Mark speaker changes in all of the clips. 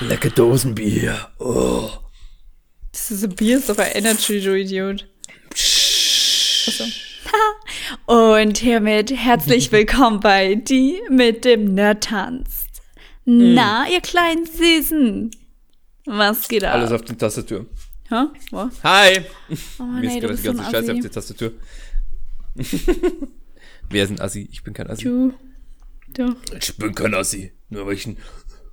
Speaker 1: Lecker Dosenbier. Oh.
Speaker 2: Das ist ein Bier, ist doch ein Energy, du Idiot. Achso. Und hiermit herzlich willkommen bei Die mit dem Nerd tanzt. Na, ihr kleinen Süßen. Was geht ab?
Speaker 1: Alles auf die Tastatur.
Speaker 2: Hä?
Speaker 1: Hi!
Speaker 2: Oh,
Speaker 1: Mir
Speaker 2: nee,
Speaker 1: ist gerade die
Speaker 2: so
Speaker 1: ganze Scheiße auf die Tastatur. Wer ist ein Assi? Ich bin kein Assi.
Speaker 2: Du. Du.
Speaker 1: Ich bin kein Assi. Nur weil ich ein,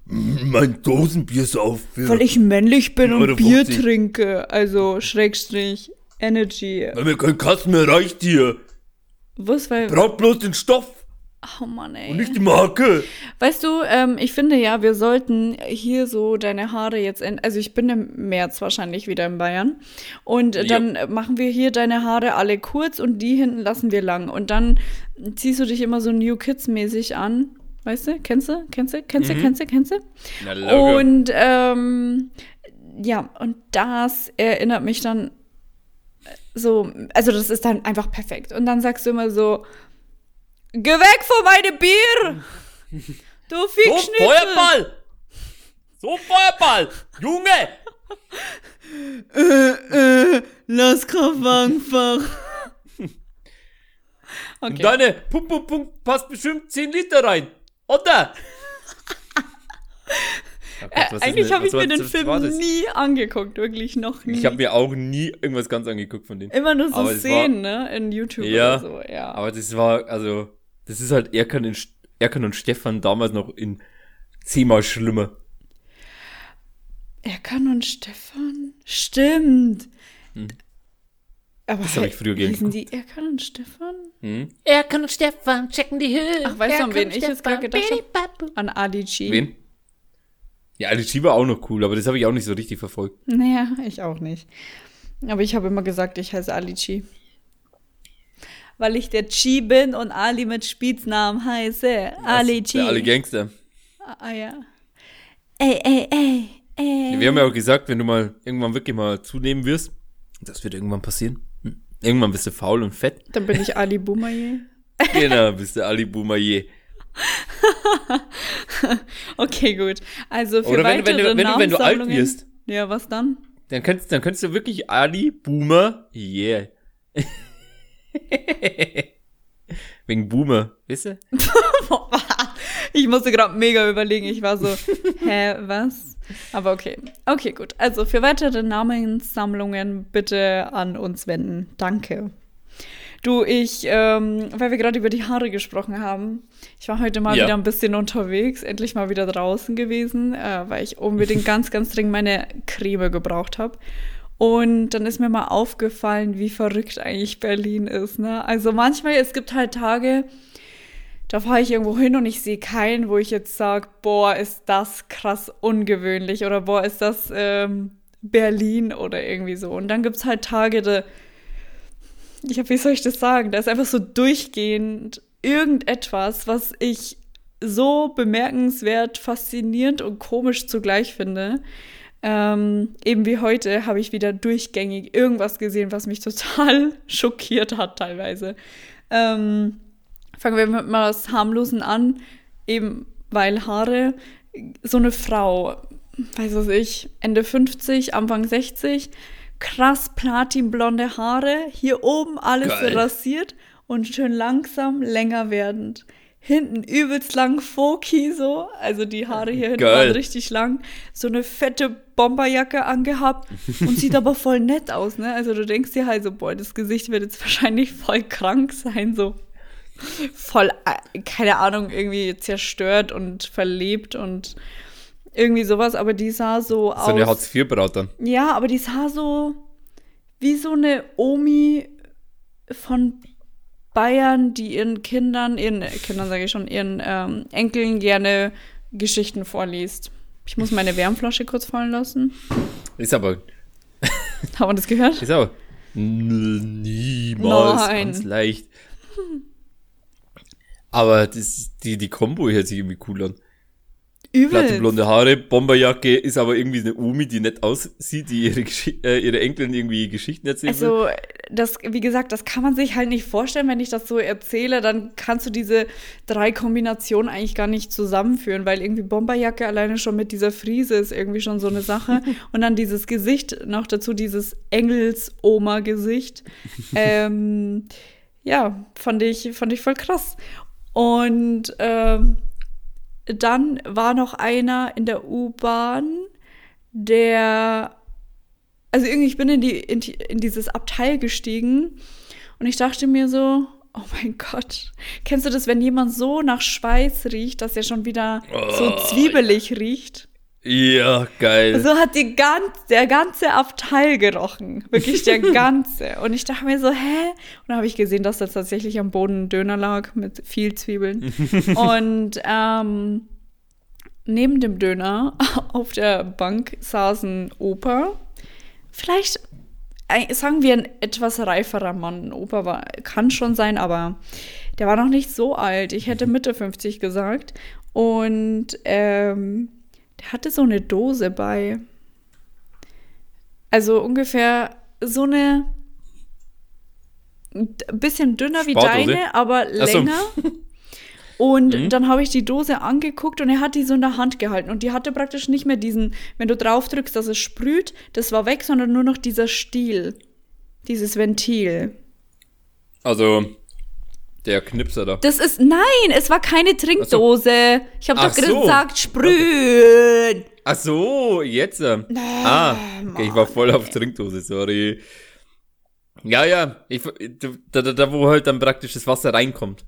Speaker 1: mein Dosenbier sauf.
Speaker 2: Weil ich männlich bin und Bier
Speaker 1: 50.
Speaker 2: trinke. Also, Schrägstrich, Energy.
Speaker 1: Weil mir kein Kasten mehr reicht hier.
Speaker 2: Was, weil.
Speaker 1: Braucht bloß den Stoff
Speaker 2: Oh Mann, ey.
Speaker 1: und nicht die Marke.
Speaker 2: Weißt du, ähm, ich finde ja, wir sollten hier so deine Haare jetzt, in, also ich bin im März wahrscheinlich wieder in Bayern und
Speaker 1: Jo.
Speaker 2: dann machen wir hier deine Haare alle kurz und die hinten lassen wir lang und dann ziehst du dich immer so New Kids mäßig an, weißt du? Kennst du? Kennst du? Kennst du? Kennst du? Kennst du?
Speaker 1: Na.
Speaker 2: Und ähm, ja, und das erinnert mich dann so, also das ist dann einfach perfekt. Und dann sagst du immer so, geh weg von meinem Bier! Du
Speaker 1: so,
Speaker 2: Fickschnitzel!
Speaker 1: Feuerball! So, Feuerball! Junge!
Speaker 2: Äh, lass Kraft einfach. Okay.
Speaker 1: Deine Pum Pum Pum passt bestimmt 10 Liter rein. Oder? Oh Gott,
Speaker 2: äh, eigentlich habe ich mir
Speaker 1: war-
Speaker 2: den Film
Speaker 1: war
Speaker 2: nie angeguckt, wirklich noch nie.
Speaker 1: Ich habe mir auch nie irgendwas ganz angeguckt von denen.
Speaker 2: immer nur so
Speaker 1: aber
Speaker 2: Szenen, ne, in YouTube
Speaker 1: Ja,
Speaker 2: oder so, ja.
Speaker 1: Aber das war, also, das ist halt Erkan, in, Erkan und Stefan damals noch in zehnmal schlimmer.
Speaker 2: Erkan und Stefan? Stimmt. Aber.
Speaker 1: Das hab ich früher gern
Speaker 2: hießen die Erkan und Stefan?
Speaker 1: Hm?
Speaker 3: Erkan und Stefan checken die Höhe.
Speaker 2: Ach, weißt du, an wen ich jetzt gerade gedacht habe? An Ali G.
Speaker 1: Wen? Ja, Ali G war auch noch cool, aber das habe ich auch nicht so richtig verfolgt.
Speaker 2: Naja, ich auch nicht. Aber ich habe immer gesagt, ich heiße Ali G. Weil ich der G bin und Ali mit Spitznamen heiße. Ali G.
Speaker 1: Der alle Gangster.
Speaker 2: Ah ja. Ey, ey, ey, ey.
Speaker 1: Wir haben ja auch gesagt, wenn du mal irgendwann wirklich mal zunehmen wirst, das wird irgendwann passieren. Irgendwann bist du faul und fett.
Speaker 2: Dann bin ich Ali Boumaier.
Speaker 1: genau, bist du Ali Boumaier.
Speaker 2: Okay, gut. Also für
Speaker 1: Oder wenn, wenn,
Speaker 2: weitere
Speaker 1: du, wenn, du, wenn du alt wirst,
Speaker 2: Ja, was dann?
Speaker 1: dann könntest, dann könntest du wirklich Ali Boomer, yeah. Wegen Boomer, weißt du?
Speaker 2: Ich musste gerade mega überlegen. Ich war so, hä, was? Aber okay. Okay, gut. Also für weitere Namenssammlungen bitte an uns wenden. Danke. Du, ich, ähm, weil wir gerade über die Haare gesprochen haben, ich war heute mal
Speaker 1: Ja.
Speaker 2: wieder ein bisschen unterwegs, endlich mal wieder draußen gewesen, äh, weil ich unbedingt ganz, ganz dringend meine Creme gebraucht habe. Und dann ist mir mal aufgefallen, wie verrückt eigentlich Berlin ist. Ne? Also manchmal, es gibt halt Tage, da fahre ich irgendwo hin und ich sehe keinen, wo ich jetzt sage, boah, ist das krass ungewöhnlich oder boah, ist das ähm, Berlin oder irgendwie so. Und dann gibt es halt Tage, da, ja, wie soll ich das sagen? Da ist einfach so durchgehend irgendetwas, was ich so bemerkenswert, faszinierend und komisch zugleich finde. Ähm, eben wie heute habe ich wieder durchgängig irgendwas gesehen, was mich total schockiert hat teilweise. Ähm, fangen wir mit mal was harmlosen an, eben weil Haare, so eine Frau, weiß was ich, Ende 50, Anfang 60, krass platinblonde Haare, hier oben alles
Speaker 1: Geil.
Speaker 2: rasiert und schön langsam länger werdend. Hinten übelst lang Foki so, also die Haare hier hinten
Speaker 1: Geil.
Speaker 2: waren richtig lang, so eine fette Bomberjacke angehabt und sieht aber voll nett aus, ne? Also du denkst dir halt so, boah, das Gesicht wird jetzt wahrscheinlich voll krank sein, so voll, äh, keine Ahnung, irgendwie zerstört und verlebt und irgendwie sowas, aber die sah so,
Speaker 1: So eine
Speaker 2: aus.
Speaker 1: Hartz-IV-Braut dann.
Speaker 2: Ja, aber die sah so wie so eine Omi von Bayern, die ihren Kindern, ihren Kindern sage ich schon, ihren ähm, Enkeln gerne Geschichten vorliest. Ich muss meine Wärmflasche kurz fallen lassen.
Speaker 1: Ist aber,
Speaker 2: Haben wir das gehört?
Speaker 1: ist aber niemals
Speaker 2: Nein.
Speaker 1: ganz leicht. Aber das, die, die Kombo hört sich irgendwie cool an. Platte
Speaker 2: Übel.
Speaker 1: blonde Haare, Bomberjacke, ist aber irgendwie eine Omi, die nett aussieht, die ihre, Gesch äh, ihre Enkelin irgendwie Geschichten erzählen will.
Speaker 2: Also, das, wie gesagt, das kann man sich halt nicht vorstellen, wenn ich das so erzähle, dann kannst du diese drei Kombinationen eigentlich gar nicht zusammenführen, weil irgendwie Bomberjacke alleine schon mit dieser Friese ist irgendwie schon so eine Sache. Und dann dieses Gesicht, noch dazu dieses Engels-Oma-Gesicht. ähm, ja, fand ich, fand ich voll krass. Und ähm, dann war noch einer in der U-Bahn, der also irgendwie, ich bin in, die, in, in dieses Abteil gestiegen und ich dachte mir so, oh mein Gott, kennst du das, wenn jemand so nach Schweiß riecht, dass er schon wieder so
Speaker 1: Oh,
Speaker 2: zwiebelig riecht?
Speaker 1: Ja, geil.
Speaker 2: So hat die ganz, der ganze Abteil gerochen. Wirklich der ganze. Und ich dachte mir so, hä? Und dann habe ich gesehen, dass da tatsächlich am Boden ein Döner lag mit viel Zwiebeln. Und ähm, neben dem Döner auf der Bank saß ein Opa. Vielleicht, äh, sagen wir, ein etwas reiferer Mann. Ein Opa war, kann schon sein, aber der war noch nicht so alt. Ich hätte Mitte 50 gesagt. Und ähm, der hatte so eine Dose bei. Also ungefähr so eine ein bisschen dünner wie
Speaker 1: Spardose?
Speaker 2: deine, aber
Speaker 1: so.
Speaker 2: länger. Und
Speaker 1: Mhm.
Speaker 2: dann habe ich die Dose angeguckt und er hat die so in der Hand gehalten. Und die hatte praktisch nicht mehr diesen, wenn du drauf drückst, dass es sprüht, das war weg, sondern nur noch dieser Stiel. Dieses Ventil.
Speaker 1: Also, der Knipser da.
Speaker 2: Das ist, nein, es war keine Trinkdose. Ich habe doch
Speaker 1: so.
Speaker 2: gesagt, sprühen.
Speaker 1: Ach so, jetzt. ähm. ah, okay, ich war voll auf Trinkdose, sorry. Ja, ja, ich, da, da, da, wo halt dann praktisch das Wasser reinkommt.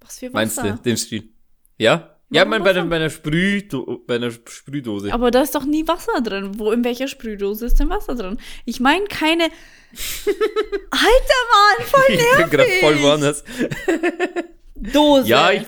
Speaker 2: Was für
Speaker 1: Meinst
Speaker 2: Wasser.
Speaker 1: du, den Stil? Ja? Ja, mein, bei, der, bei einer Sprühdo bei einer Sprühdose.
Speaker 2: Aber da ist doch nie Wasser drin. Wo, in welcher Sprühdose ist denn Wasser drin? Ich meine keine. Alter Mann, voll
Speaker 1: ich bin gerade
Speaker 2: nervig.
Speaker 1: voll woanders.
Speaker 2: Dose.
Speaker 1: Ja, ich.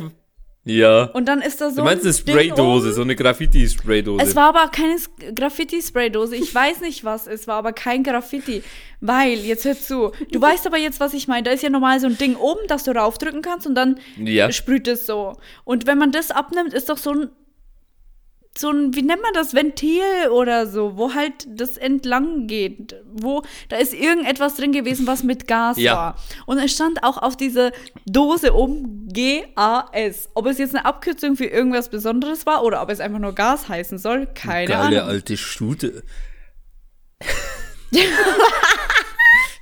Speaker 1: Ja.
Speaker 2: Und dann ist da so
Speaker 1: du meinst eine Spraydose, so eine Graffiti-Spraydose.
Speaker 2: Es war aber keine Graffiti-Spraydose. Ich weiß nicht, was es war, aber kein Graffiti. Weil, jetzt hör zu, du weißt aber jetzt, was ich meine. Da ist ja normal so ein Ding oben, das du raufdrücken kannst und dann
Speaker 1: Ja.
Speaker 2: sprüht es so. Und wenn man das abnimmt, ist doch so ein, so ein, wie nennt man das, Ventil oder so, wo halt das entlang geht. Wo, da ist irgendetwas drin gewesen, was mit Gas
Speaker 1: Ja.
Speaker 2: war. Und es stand auch auf dieser Dose um G-A-S. Ob es jetzt eine Abkürzung für irgendwas Besonderes war oder ob es einfach nur Gas heißen soll, keine
Speaker 1: Geile
Speaker 2: Ahnung.
Speaker 1: alte Stute.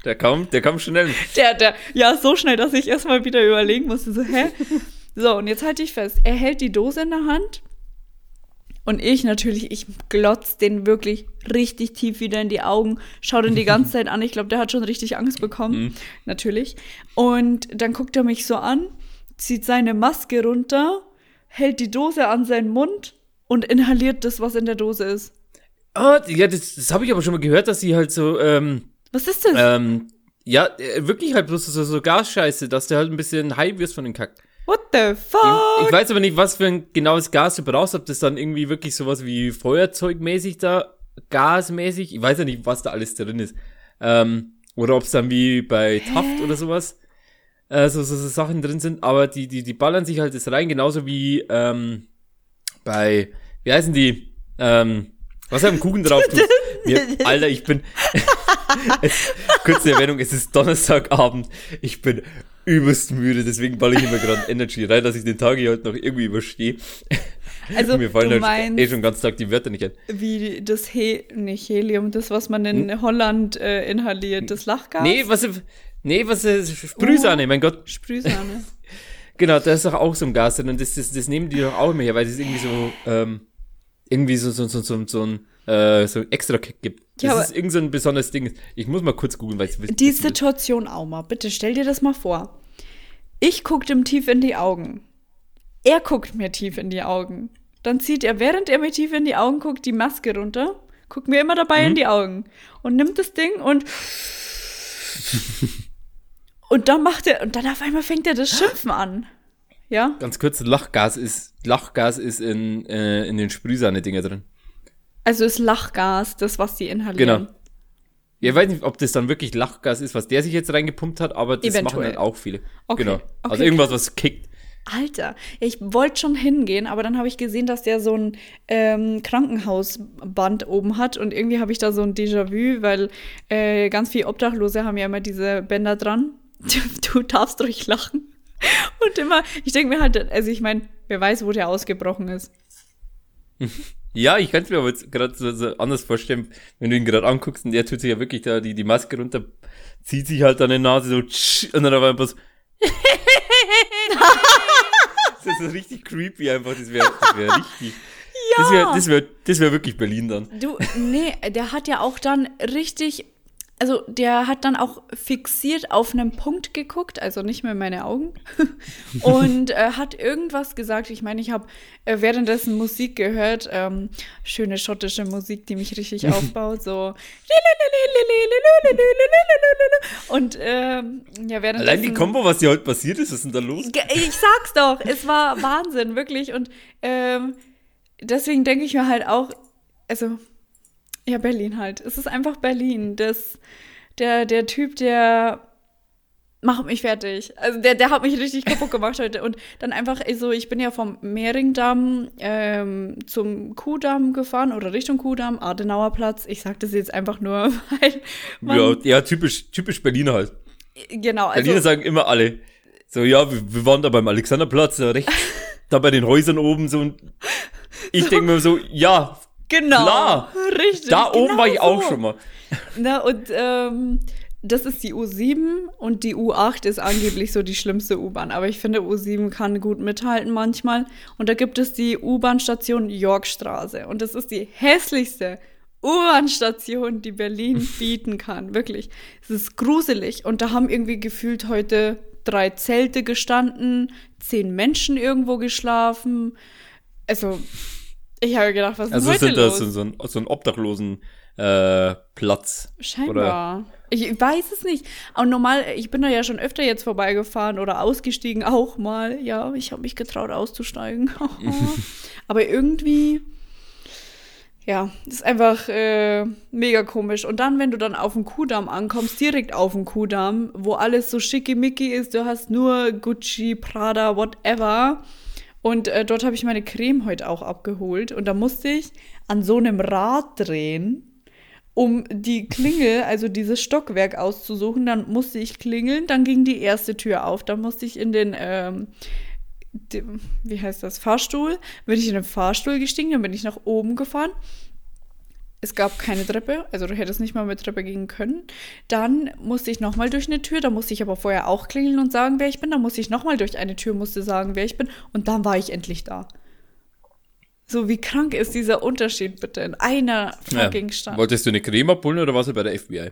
Speaker 1: der kam, der kam schnell.
Speaker 2: Der, der, ja, so schnell, dass ich erstmal wieder überlegen musste, so, hä? So, und jetzt halte ich fest. Er hält die Dose in der Hand. Und ich natürlich, ich glotz den wirklich richtig tief wieder in die Augen, schau den die ganze Zeit an. Ich glaube, der hat schon richtig Angst bekommen. Natürlich. Und dann guckt er mich so an, zieht seine Maske runter, hält die Dose an seinen Mund und inhaliert das, was in der Dose ist.
Speaker 1: Ah, ja, das, das habe ich aber schon mal gehört, dass sie halt so, ähm,
Speaker 2: Was ist das?
Speaker 1: ähm, ja, äh, wirklich halt bloß so, so Gasscheiße, dass der halt ein bisschen high wirst von den Kack.
Speaker 2: What the
Speaker 1: Ich,
Speaker 2: fuck?
Speaker 1: ich weiß aber nicht, was für ein genaues Gas du brauchst, ob das dann irgendwie wirklich sowas wie Feuerzeugmäßig da, gasmäßig, ich weiß ja nicht, was da alles drin ist. Ähm, oder ob es dann wie bei Taft oder sowas, äh, so, so, so Sachen drin sind, aber die, die, die ballern sich halt das rein, genauso wie, ähm, bei, wie heißen die, ähm, was am Kuchen drauf tut. Mir, Alter, ich bin, es, kurze Erwähnung, es ist Donnerstagabend, ich bin übelst müde, deswegen balle ich immer gerade Energy rein, dass ich den Tag hier halt noch irgendwie überstehe.
Speaker 2: Also,
Speaker 1: Mir fallen
Speaker 2: du
Speaker 1: halt
Speaker 2: meinst,
Speaker 1: eh schon ganz Tag die Wörter nicht ein.
Speaker 2: wie das He nicht Helium, das, was man in Holland äh, inhaliert, das Lachgas?
Speaker 1: Nee, was, nee, was, äh, Sprühsahne, mein Gott.
Speaker 2: Sprühsahne.
Speaker 1: Genau, da ist doch auch so ein Gas drin und das, das, das nehmen die doch auch immer her, weil es irgendwie so, ähm, irgendwie so, so, so, so, so ein, äh, so ein extra Kick gibt. Das
Speaker 2: Ja,
Speaker 1: ist irgend so ein besonderes Ding. Ich muss mal kurz googeln, weil ich wissen
Speaker 2: Die. Situation, Auma, bitte stell dir das mal vor. Ich guck dem tief in die Augen. Er guckt mir tief in die Augen. Dann zieht er, während er mir tief in die Augen guckt, die Maske runter, guckt mir immer dabei
Speaker 1: Mhm.
Speaker 2: in die Augen und nimmt das Ding und und dann macht er und dann auf einmal fängt er das Schimpfen an. Ja?
Speaker 1: Ganz kurz, Lachgas ist, Lachgas ist in, äh, in den Sprühsahne-Dinger drin.
Speaker 2: Also ist Lachgas das, was die inhalieren.
Speaker 1: Genau. Ja, ich weiß nicht, ob das dann wirklich Lachgas ist, was der sich jetzt reingepumpt hat, aber das
Speaker 2: Eventuell.
Speaker 1: machen halt auch viele.
Speaker 2: Okay,
Speaker 1: Genau.
Speaker 2: okay,
Speaker 1: also irgendwas, was kickt.
Speaker 2: Alter, ich wollte schon hingehen, aber dann habe ich gesehen, dass der so ein ähm, Krankenhausband oben hat und irgendwie habe ich da so ein Déjà-vu, weil äh, ganz viele Obdachlose haben ja immer diese Bänder dran. Du darfst ruhig lachen. Und immer, ich denke mir halt, also ich meine, wer weiß, wo der ausgebrochen ist.
Speaker 1: Ja, ich kann es mir aber jetzt gerade so, so anders vorstellen, wenn du ihn gerade anguckst und der tut sich ja wirklich da die, die Maske runter, zieht sich halt an die Nase so tsch, und dann aber einfach so. das ist richtig creepy einfach, das wäre das wär richtig. Ja. Das wäre das wär, das wär wirklich Berlin dann.
Speaker 2: Du, nee, der hat ja auch dann richtig also der hat dann auch fixiert auf einen Punkt geguckt, also nicht mehr in meine Augen, und äh, hat irgendwas gesagt. Ich meine, ich habe äh, währenddessen Musik gehört, ähm, schöne schottische Musik, die mich richtig aufbaut, so und ähm, ja, währenddessen...
Speaker 1: Allein die Kombo, was hier heute passiert ist, was ist denn da los?
Speaker 2: Ich sag's doch, es war Wahnsinn, wirklich. Und ähm, deswegen denke ich mir halt auch, also ja, Berlin halt. Es ist einfach Berlin. Das, der, der Typ, der macht mich fertig. Also der, der hat mich richtig kaputt gemacht heute. Und dann einfach, also ich bin ja vom Mehringdamm ähm, zum Kuhdamm gefahren oder Richtung Kuhdamm, Adenauerplatz. Ich sag das jetzt einfach nur, weil.
Speaker 1: ja, ja, typisch, typisch Berliner halt.
Speaker 2: Genau.
Speaker 1: Also, Berliner sagen immer alle. So, ja, wir, wir waren da beim Alexanderplatz, da rechts, da bei den Häusern oben so. Und ich so. denke mir so, ja,
Speaker 2: Genau. Klar. Richtig.
Speaker 1: Da oben genau war ich auch schon mal.
Speaker 2: Na, und ähm, das ist die U7 und die U8 ist angeblich so die schlimmste U-Bahn. Aber ich finde, U7 kann gut mithalten manchmal. Und da gibt es die U-Bahn-Station Yorkstraße. Und das ist die hässlichste U-Bahn-Station, die Berlin bieten kann. Wirklich. Es ist gruselig. Und da haben irgendwie gefühlt heute drei Zelte gestanden, zehn Menschen irgendwo geschlafen. Also, ich habe gedacht, was ist also heute sind los?
Speaker 1: das so ein, so ein obdachlosen äh, Platz.
Speaker 2: Scheinbar. Oder? Ich weiß es nicht. Aber normal, ich bin da ja schon öfter jetzt vorbeigefahren oder ausgestiegen auch mal. Ja, ich habe mich getraut auszusteigen. Aber irgendwie, ja, ist einfach äh, mega komisch. Und dann, wenn du dann auf dem Kudamm ankommst, direkt auf dem Kudamm, wo alles so schickimicki ist, du hast nur Gucci, Prada, whatever und äh, dort habe ich meine Creme heute auch abgeholt. Und da musste ich an so einem Rad drehen, um die Klingel, also dieses Stockwerk auszusuchen. Dann musste ich klingeln, dann ging die erste Tür auf. Dann musste ich in den, ähm, die, wie heißt das, Fahrstuhl. Bin ich in den Fahrstuhl gestiegen, dann bin ich nach oben gefahren es gab keine Treppe, also du hättest nicht mal mit Treppe gehen können. Dann musste ich nochmal durch eine Tür, da musste ich aber vorher auch klingeln und sagen, wer ich bin. Dann musste ich nochmal durch eine Tür, musste sagen, wer ich bin. Und dann war ich endlich da. So, wie krank ist dieser Unterschied bitte in einer fucking ja.
Speaker 1: Wolltest du eine Creme abholen oder warst du bei der FBI?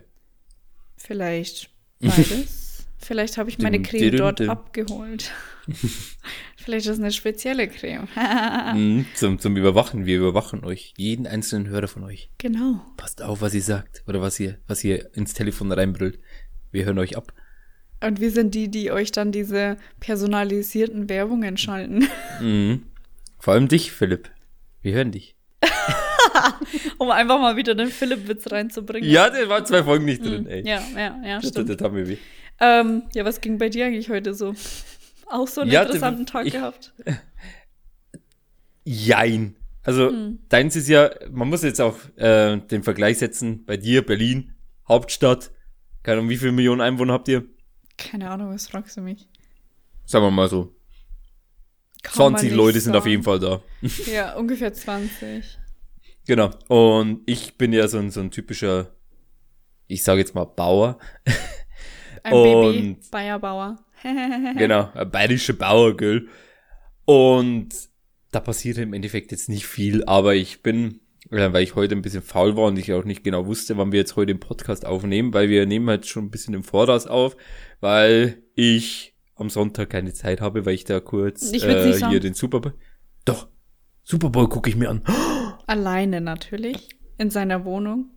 Speaker 2: Vielleicht beides. Vielleicht habe ich meine Creme dort abgeholt. Vielleicht ist es eine spezielle Creme.
Speaker 1: mm, zum, zum Überwachen. Wir überwachen euch. Jeden einzelnen Hörer von euch.
Speaker 2: Genau.
Speaker 1: Passt auf, was ihr sagt. Oder was ihr, was ihr ins Telefon reinbrüllt. Wir hören euch ab.
Speaker 2: Und wir sind die, die euch dann diese personalisierten Werbungen schalten.
Speaker 1: Mhm. Vor allem dich, Philipp. Wir hören dich.
Speaker 2: um einfach mal wieder den Philipp-Witz reinzubringen.
Speaker 1: Ja, der war zwei Folgen nicht drin,
Speaker 2: mhm. ey. Ja, ja, ja, stimmt.
Speaker 1: Das, das haben wir wie.
Speaker 2: Ähm, ja, was ging bei dir eigentlich heute so? Auch so einen ja, interessanten Tag ich, gehabt.
Speaker 1: Jein. Also, hm. deins ist ja, man muss jetzt auch äh, den Vergleich setzen. Bei dir, Berlin, Hauptstadt. Keine Ahnung, wie viele Millionen Einwohner habt ihr?
Speaker 2: Keine Ahnung, was fragst du mich?
Speaker 1: Sagen wir mal so. Kann 20 Leute sagen. sind auf jeden Fall da.
Speaker 2: Ja, ungefähr 20.
Speaker 1: Genau. Und ich bin ja so ein, so ein typischer, ich sage jetzt mal Bauer.
Speaker 2: Ein und, Baby, Bayerbauer.
Speaker 1: genau, ein bayerischer Bauer, gell. Und da passiert im Endeffekt jetzt nicht viel, aber ich bin, äh, weil ich heute ein bisschen faul war und ich auch nicht genau wusste, wann wir jetzt heute den Podcast aufnehmen, weil wir nehmen halt schon ein bisschen im Voraus auf, weil ich am Sonntag keine Zeit habe, weil ich da kurz
Speaker 2: ich äh,
Speaker 1: hier sagen. den Super Bowl. Doch, Super Bowl gucke ich mir an.
Speaker 2: Alleine natürlich. In seiner Wohnung.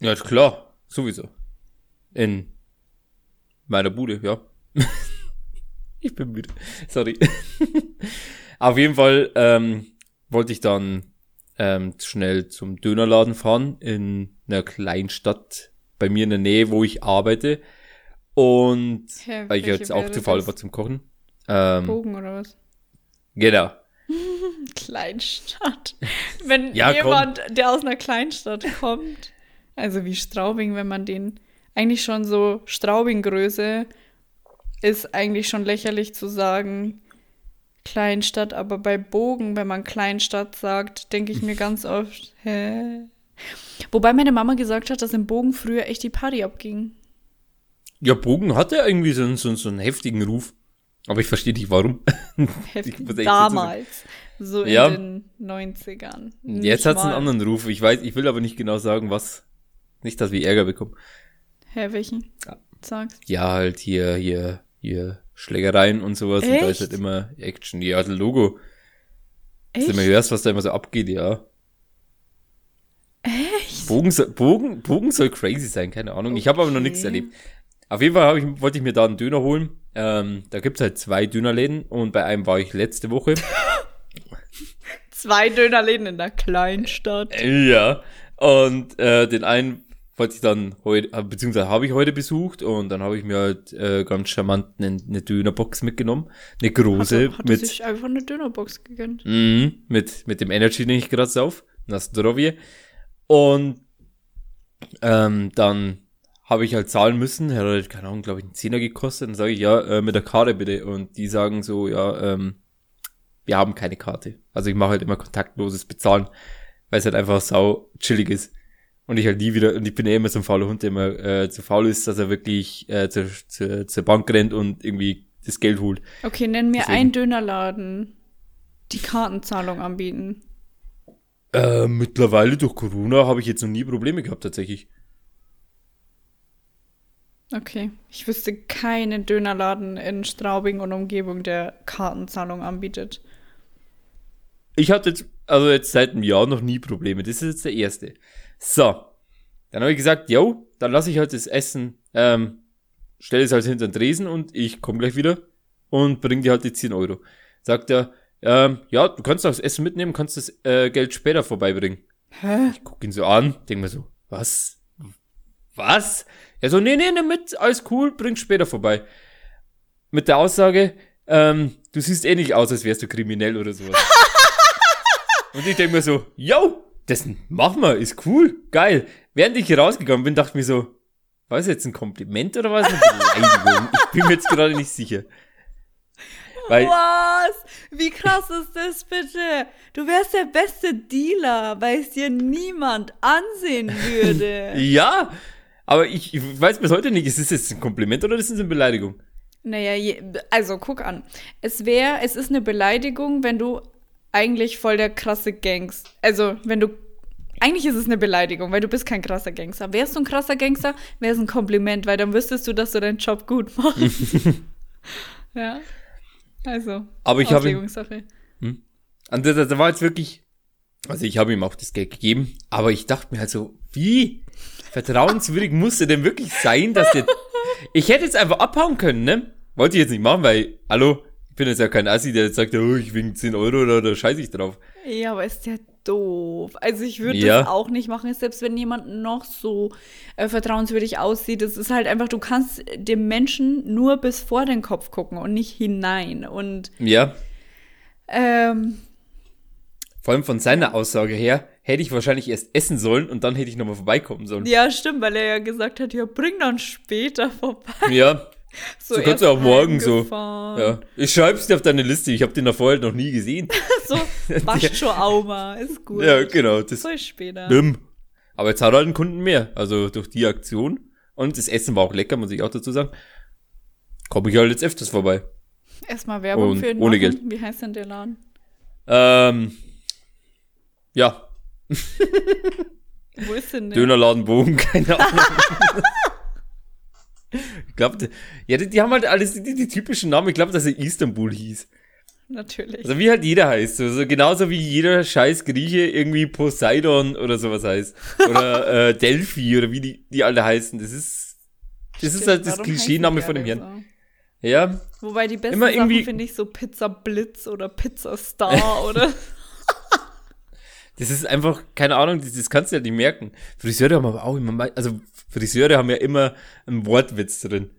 Speaker 1: Ja, ist klar. Sowieso. In meiner Bude, ja. Ich bin müde. Sorry. Auf jeden Fall ähm, wollte ich dann ähm, schnell zum Dönerladen fahren in einer Kleinstadt bei mir in der Nähe, wo ich arbeite. Und ja, weil ich jetzt auch zu faul war zum Kochen.
Speaker 2: Ähm, Bogen oder was?
Speaker 1: Genau.
Speaker 2: Kleinstadt. Wenn
Speaker 1: Ja, komm.
Speaker 2: jemand, der aus einer Kleinstadt kommt, also wie Straubing, wenn man den eigentlich schon so Straubing-Größe ist eigentlich schon lächerlich zu sagen Kleinstadt, aber bei Bogen, wenn man Kleinstadt sagt, denke ich mir ganz oft, hä? Wobei meine Mama gesagt hat, dass im Bogen früher echt die Party abging.
Speaker 1: Ja, Bogen hat ja irgendwie so, einen- so, so einen heftigen Ruf. Aber ich verstehe nicht, warum.
Speaker 2: Heftig. Damals. So in
Speaker 1: Ja.
Speaker 2: den 90ern.
Speaker 1: Jetzt
Speaker 2: Nicht
Speaker 1: hat's einen anderen Ruf. Ich weiß, ich will aber nicht genau sagen, was. Nicht, dass wir Ärger bekommen.
Speaker 2: Hä, welchen?
Speaker 1: Ja.
Speaker 2: Sag's.
Speaker 1: Ja, halt hier, hier, hier Schlägereien und sowas. Und da ist
Speaker 2: Echt?
Speaker 1: halt immer Action. Ja, das Logo. Dass du
Speaker 2: Echt?
Speaker 1: immer hörst, was da immer so abgeht, ja. Echt? Bogen soll, Bogen, Bogen soll crazy sein, keine Ahnung. Ich habe aber noch nichts
Speaker 2: Okay.
Speaker 1: erlebt. Auf jeden Fall ich, wollte ich mir da einen Döner holen. Ähm, da gibt's halt zwei Dönerläden und bei einem war ich letzte Woche.
Speaker 2: Zwei Dönerläden in der Kleinstadt.
Speaker 1: Ja. Und äh, den einen wollte ich dann heute, äh, beziehungsweise habe ich heute besucht und dann habe ich mir halt äh, ganz charmant eine, eine Dönerbox mitgenommen. Eine große
Speaker 2: Hat er
Speaker 1: mit,
Speaker 2: sich einfach eine Dönerbox gegönnt.
Speaker 1: mhm, mit, mit dem Energy, den ich gerade sauf. Na Zdrovje. Und ähm, dann habe ich halt zahlen müssen. Hat halt, keine Ahnung, glaube ich, einen Zehner gekostet. Dann sage ich, ja, äh, mit der Karte bitte. Und die sagen so, ja, ähm, wir haben keine Karte. Also ich mache halt immer kontaktloses Bezahlen, weil es halt einfach sau chillig ist. Und ich halt nie wieder, und ich bin eh immer so ein fauler Hund, der immer äh, zu faul ist, dass er wirklich äh, zur, zur, zur Bank rennt und irgendwie das Geld holt.
Speaker 2: Okay, nenn mir
Speaker 1: Deswegen.
Speaker 2: einen Dönerladen, die Kartenzahlung anbieten.
Speaker 1: Äh, mittlerweile durch Corona habe ich jetzt noch nie Probleme gehabt, tatsächlich.
Speaker 2: Okay. Ich wüsste keinen Dönerladen in Straubing und Umgebung, der Kartenzahlung anbietet.
Speaker 1: Ich hatte jetzt, also jetzt seit einem Jahr noch nie Probleme. Das ist jetzt der erste. So. Dann habe ich gesagt, yo, dann lasse ich halt das Essen, ähm, stelle es halt hinter den Tresen und ich komme gleich wieder und bring dir halt die 10 Euro. Sagt er, ähm, ja, du kannst auch das Essen mitnehmen, kannst das äh, Geld später vorbeibringen.
Speaker 2: Hä?
Speaker 1: Ich guck ihn so an, denk mir so, was? Was? Er so, nee, nee, nimm mit, alles cool, bring später vorbei. Mit der Aussage, ähm, du siehst eh nicht aus, als wärst du kriminell oder sowas. Und ich denk mir so, yo, das machen wir, ist cool, geil. Während ich hier rausgegangen bin, dachte ich mir so, war es jetzt ein Kompliment oder war es eine Beleidigung? ich bin mir jetzt gerade nicht sicher. Weil,
Speaker 2: Was? Wie krass ist das bitte? Du wärst der beste Dealer, weil es dir niemand ansehen würde.
Speaker 1: ja, aber ich, ich weiß bis heute nicht, ist das jetzt ein Kompliment oder ist das eine Beleidigung?
Speaker 2: Naja, je, also guck an. Es wäre, es ist eine Beleidigung, wenn du eigentlich voll der krasse Gangster, also wenn du, eigentlich ist es eine Beleidigung, weil du bist kein krasser Gangster. Wärst du ein krasser Gangster, wäre es ein Kompliment, weil dann wüsstest du, dass du deinen Job gut machst. ja. Also,
Speaker 1: Aber ich habe
Speaker 2: Auslegungssache.
Speaker 1: Und da, da, da war jetzt wirklich, also ich habe ihm auch das Geld gegeben, aber ich dachte mir halt so, wie vertrauenswürdig muss er denn wirklich sein, dass der, ich hätte jetzt einfach abhauen können, ne? Wollte ich jetzt nicht machen, weil, hallo, bin jetzt ja kein Assi, der jetzt sagt, oh, ich wegen 10 Euro oder, oder scheiße ich drauf.
Speaker 2: Ja, aber ist der doof. Also ich würde
Speaker 1: Ja.
Speaker 2: das auch nicht machen, selbst wenn jemand noch so äh, vertrauenswürdig aussieht. Es ist halt einfach, du kannst dem Menschen nur bis vor den Kopf gucken und nicht hinein. Und
Speaker 1: Ja,
Speaker 2: ähm,
Speaker 1: vor allem von seiner Aussage her, hätte ich wahrscheinlich erst essen sollen und dann hätte ich nochmal vorbeikommen sollen.
Speaker 2: ja, stimmt, weil er ja gesagt hat, ja, bring dann später vorbei.
Speaker 1: Ja, so kannst
Speaker 2: erst
Speaker 1: du auch morgen so. ja. Ich schreib's dir auf deine Liste, ich habe den da vorher noch nie gesehen.
Speaker 2: So, wascht schon Auma, ist gut.
Speaker 1: ja, genau, das
Speaker 2: So ist später.
Speaker 1: Bim. Aber jetzt hat er halt einen Kunden mehr. Also durch die Aktion. Und das Essen war auch lecker, muss ich auch dazu sagen. Komme ich halt jetzt öfters vorbei.
Speaker 2: Erstmal Werbung
Speaker 1: Und
Speaker 2: für ihn
Speaker 1: ohne. Geld.
Speaker 2: Wie heißt denn der Laden?
Speaker 1: Ähm, ja,
Speaker 2: Wo ist denn der?
Speaker 1: Dönerladen Bogen, keine Ahnung. Ich glaube, ja, die, die haben halt alles die, die typischen Namen. Ich glaube, dass er Istanbul hieß.
Speaker 2: Natürlich.
Speaker 1: Also wie halt jeder heißt. So, so genauso wie jeder scheiß Grieche irgendwie Poseidon oder sowas heißt. Oder äh, Delphi oder wie die, die alle heißen. Das ist, das ist
Speaker 2: Stimmt,
Speaker 1: halt das Klischeename von dem Herrn.
Speaker 2: so?
Speaker 1: Ja,
Speaker 2: Wobei die besten
Speaker 1: Immer irgendwie-
Speaker 2: finde ich so Pizza Blitz oder Pizza Star oder
Speaker 1: Das ist einfach, keine Ahnung, das, das kannst du ja nicht merken. Friseure haben aber auch immer, also Friseure haben ja immer einen Wortwitz drin.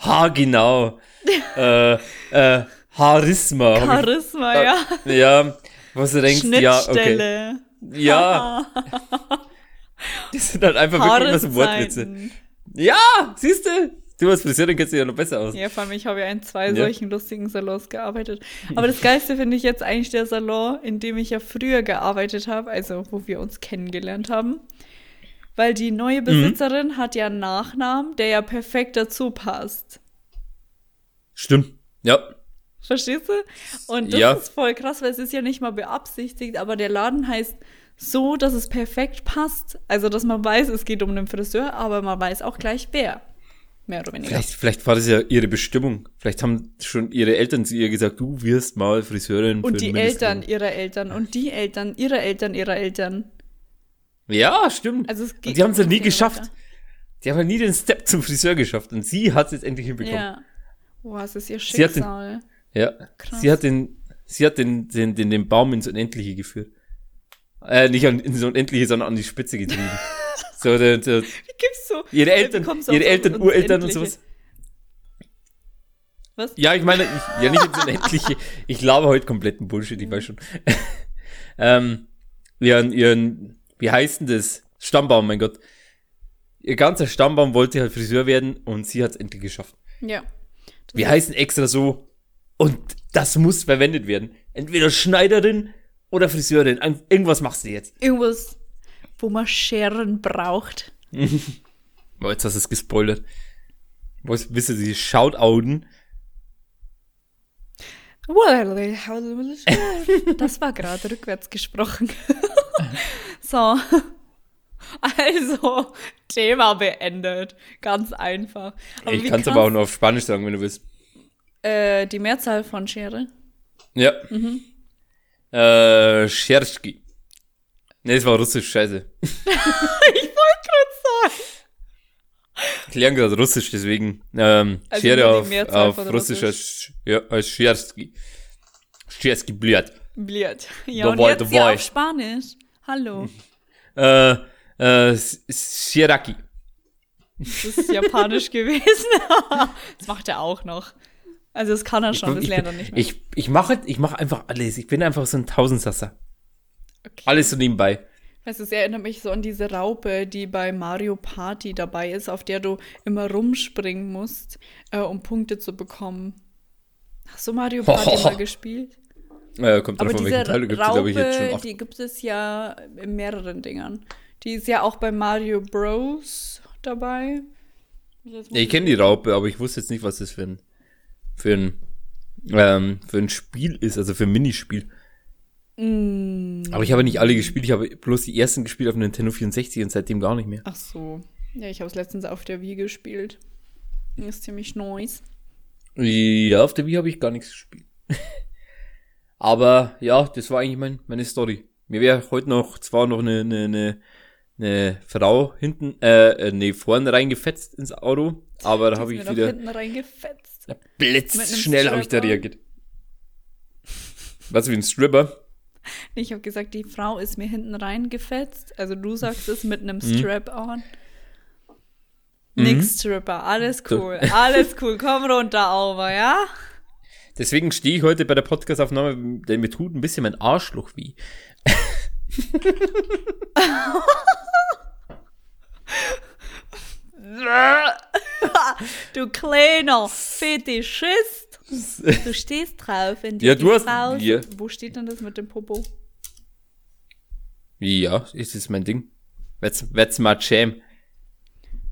Speaker 1: Ha, genau. äh, äh, Charisma.
Speaker 2: Charisma,
Speaker 1: ich,
Speaker 2: ja.
Speaker 1: Ja, was du denkst, ja, okay. Ja, das sind halt einfach wirklich immer so Wortwitze. Ja, siehst du? Du als Friseurin kennst dich ja noch besser aus.
Speaker 2: Ja, vor allem, ich habe ja in zwei
Speaker 1: Ja.
Speaker 2: solchen lustigen Salons gearbeitet. Aber das Geilste finde ich jetzt eigentlich der Salon, in dem ich ja früher gearbeitet habe, also wo wir uns kennengelernt haben. Weil die
Speaker 1: Mhm.
Speaker 2: neue Besitzerin hat ja einen Nachnamen, der ja perfekt dazu passt.
Speaker 1: Stimmt. Ja.
Speaker 2: Verstehst du? Und das
Speaker 1: Ja.
Speaker 2: ist voll krass, weil es ist ja nicht mal beabsichtigt, aber der Laden heißt so, dass es perfekt passt. Also, dass man weiß, es geht um einen Friseur, aber man weiß auch gleich wer. Mehr oder weniger.
Speaker 1: Vielleicht, vielleicht war das ja ihre Bestimmung. Vielleicht haben schon ihre Eltern zu ihr gesagt, du wirst mal Friseurin. für
Speaker 2: Und die. Eltern ihrer Eltern und die Eltern ihrer Eltern ihrer Eltern.
Speaker 1: Ja, stimmt.
Speaker 2: Also es geht
Speaker 1: und die haben es ja nie geschafft.
Speaker 2: weiter.
Speaker 1: Die haben ja nie den Step zum Friseur geschafft. Und sie hat es jetzt endlich hinbekommen.
Speaker 2: Ja. Boah, es ist ihr
Speaker 1: Sie hat den-
Speaker 2: Schicksal.
Speaker 1: Ja.
Speaker 2: Krass.
Speaker 1: Sie hat den, sie hat den, den, den, den Baum ins Unendliche geführt. Äh, nicht an, ins Unendliche, sondern an die Spitze getrieben. so, der, der,
Speaker 2: Wie gibt's so?
Speaker 1: ihre Eltern, ihre Eltern, Ureltern und sowas.
Speaker 2: Was?
Speaker 1: Ja, ich meine, ich, ja nicht ins Unendliche. Ich glaube heute kompletten Bullshit, ich weiß schon. ähm, ihren, ihren, wie heißt denn das? Stammbaum, mein Gott. Ihr ganzer Stammbaum wollte halt Friseur werden und sie hat es endlich geschafft.
Speaker 2: Ja.
Speaker 1: Wir heißen extra so und das muss verwendet werden. Entweder Schneiderin oder Friseurin. Irgendwas machst du jetzt.
Speaker 2: Irgendwas, wo man Scheren braucht.
Speaker 1: Oh, jetzt hast du es gespoilert. Was, du sie shoutouten?
Speaker 2: Das war gerade rückwärts gesprochen. so. Also, Thema beendet. Ganz einfach. Aber
Speaker 1: ich kann es aber auch nur auf Spanisch sagen, wenn du willst.
Speaker 2: Äh, die Mehrzahl von Schere.
Speaker 1: Ja.
Speaker 2: Mhm.
Speaker 1: Äh, Scherski. Ne, das war russisch, scheiße.
Speaker 2: Ich wollte gerade sagen.
Speaker 1: Ich lerne gerade Russisch, deswegen ähm,
Speaker 2: Also
Speaker 1: Schere auf, auf Russisch
Speaker 2: Russisch.
Speaker 1: als, ja, als Scherski. Scherski, blöd.
Speaker 2: Bliert. Ja, und
Speaker 1: Dabei,
Speaker 2: jetzt hier
Speaker 1: dabei.
Speaker 2: auf Spanisch. Hallo.
Speaker 1: Äh, äh, S- Scheraki.
Speaker 2: Das ist japanisch gewesen. das macht er auch noch. Also das kann er schon, das
Speaker 1: ich,
Speaker 2: lernt er nicht mehr.
Speaker 1: ich, ich mache ich mach einfach alles. Ich bin einfach so ein Tausendsasser.
Speaker 2: Okay.
Speaker 1: Alles so nebenbei.
Speaker 2: Weißt du, es erinnert mich so an diese Raupe, die bei Mario Party dabei ist, auf der du immer rumspringen musst, äh, um Punkte zu bekommen. Hast du Mario Party
Speaker 1: Ho.
Speaker 2: mal gespielt?
Speaker 1: Äh, kommt
Speaker 2: Aber
Speaker 1: drauf an,
Speaker 2: diese
Speaker 1: welchen Teil
Speaker 2: Raupe,
Speaker 1: glaube ich, jetzt schon oft.
Speaker 2: die gibt es ja in mehreren Dingern. Die ist ja auch bei Mario Bros. dabei.
Speaker 1: Ja, ich kenne die Raupe, aber ich wusste jetzt nicht, was das für ein, für ein, ähm, für ein Spiel ist, also für ein Minispiel.
Speaker 2: Mm.
Speaker 1: Aber ich habe nicht alle gespielt, ich habe bloß die ersten gespielt auf Nintendo 64 und seitdem gar nicht mehr.
Speaker 2: Ach so. Ja, ich habe es letztens auf der Wii gespielt. Ist ziemlich nice.
Speaker 1: Ja, auf der Wii habe ich gar nichts gespielt. Aber ja, das war eigentlich mein, meine Story. Mir wäre heute noch zwar noch eine, eine, eine, eine Frau hinten, äh, äh, nee, vorne reingefetzt ins Auto, aber da habe ich wieder
Speaker 2: hinten reingefetzt.
Speaker 1: blitzschnell habe ich da reagiert. Was wie ein Stripper?
Speaker 2: Ich habe gesagt, die Frau ist mir hinten reingefetzt. Also du sagst es mit einem
Speaker 1: Mhm.
Speaker 2: Strap-on. Nix Stripper, alles cool, alles cool. Komm runter, Auber, ja?
Speaker 1: Deswegen stehe ich heute bei der Podcastaufnahme, denn mir tut ein bisschen mein Arschloch weh.
Speaker 2: Du kleiner Fetischist. Du stehst drauf, wenn du
Speaker 1: Ja,
Speaker 2: die
Speaker 1: du hast-
Speaker 2: Frau...
Speaker 1: ja.
Speaker 2: Wo steht denn das mit dem Popo?
Speaker 1: Ja, ist das mein Ding. That's, that's my jam.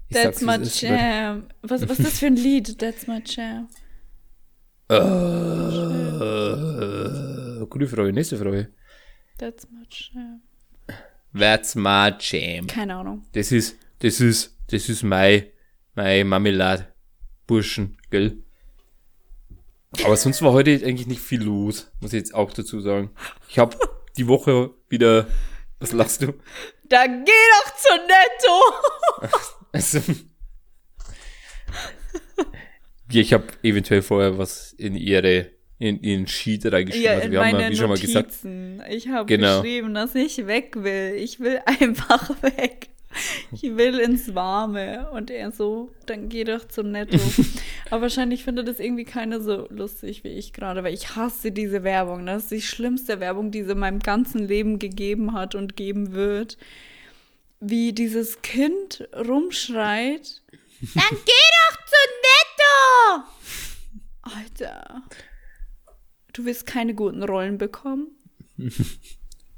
Speaker 1: Ich
Speaker 2: That's
Speaker 1: wie
Speaker 2: my jam. Was, was ist das für ein Lied? That's my jam.
Speaker 1: Äh, gute Frage, nächste Frage.
Speaker 2: That's my jam.
Speaker 1: That's my jam.
Speaker 2: Keine Ahnung.
Speaker 1: Das ist, das ist, das ist mein, mein Marmelade. Burschen, gell? Aber sonst war heute eigentlich nicht viel los, muss ich jetzt auch dazu sagen. Ich habe die Woche wieder, was lachst du?
Speaker 2: Da geh doch zu Netto!
Speaker 1: Also, ich habe eventuell vorher was in ihre, in ihren Sheet reingeschrieben.
Speaker 2: Ja,
Speaker 1: also wir haben ja, wie schon mal gesagt.
Speaker 2: Ich habe
Speaker 1: Genau.
Speaker 2: geschrieben, dass ich weg will. Ich will einfach weg. ich will ins Warme. Und er so, dann geh doch zu Netto. Aber wahrscheinlich findet das irgendwie keiner so lustig wie ich gerade, weil ich hasse diese Werbung. Das ist die schlimmste Werbung, die es in meinem ganzen Leben gegeben hat und geben wird. Wie dieses Kind rumschreit. Dann geh doch zu Netto! Alter. Du wirst keine guten Rollen bekommen?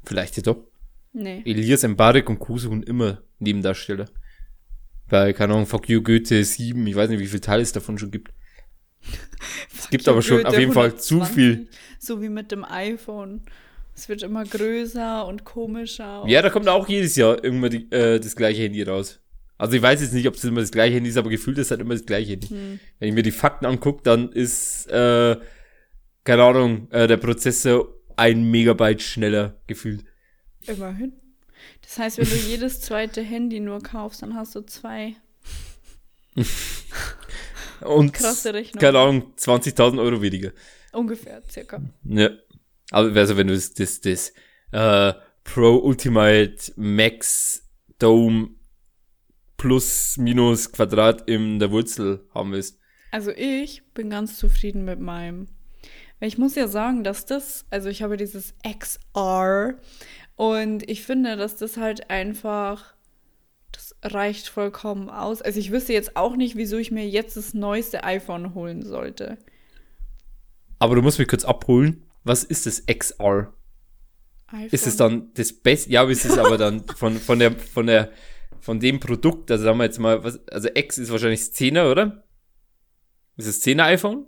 Speaker 1: Vielleicht ja doch.
Speaker 2: Nee.
Speaker 1: Elias Mbarek und Co. suchen immer Nebendarsteller. Bei, keine Ahnung, Fuck You Goethe 7, ich weiß nicht, wie viele Teile es davon schon gibt. Es gibt aber schon auf jeden Fall zu viel.
Speaker 2: So wie mit dem iPhone. Es wird immer größer und komischer.
Speaker 1: Ja, da kommt auch jedes Jahr irgendwann die, äh, das gleiche Handy raus. Also ich weiß jetzt nicht, ob es immer das gleiche Handy ist, aber gefühlt ist halt immer das gleiche Handy.
Speaker 2: Hm.
Speaker 1: Wenn ich mir die Fakten angucke, dann ist, äh, keine Ahnung, äh, der Prozessor ein Megabyte schneller gefühlt.
Speaker 2: Immerhin. Das heißt, wenn du jedes zweite Handy nur kaufst, dann hast du zwei.
Speaker 1: Und,
Speaker 2: Krasse Rechnung.
Speaker 1: keine Ahnung, 20.000 Euro weniger.
Speaker 2: Ungefähr, circa.
Speaker 1: Ja. Aber also wenn du das, das, das äh, Pro Ultimate Max Dome plus minus Quadrat in der Wurzel haben willst.
Speaker 2: Also ich bin ganz zufrieden mit meinem. Weil ich muss ja sagen, dass das, also ich habe dieses XR und ich finde, dass das halt einfach, das reicht vollkommen aus. Also ich wüsste jetzt auch nicht, wieso ich mir jetzt das neueste iPhone holen sollte.
Speaker 1: Aber du musst mich kurz abholen. Was ist das XR?
Speaker 2: iPhone.
Speaker 1: Ist es dann das Beste? Ja, ist es aber dann von, von der, von der, von dem Produkt, also sagen wir jetzt mal, was, also X ist wahrscheinlich 10er, oder? Ist das 10er iPhone?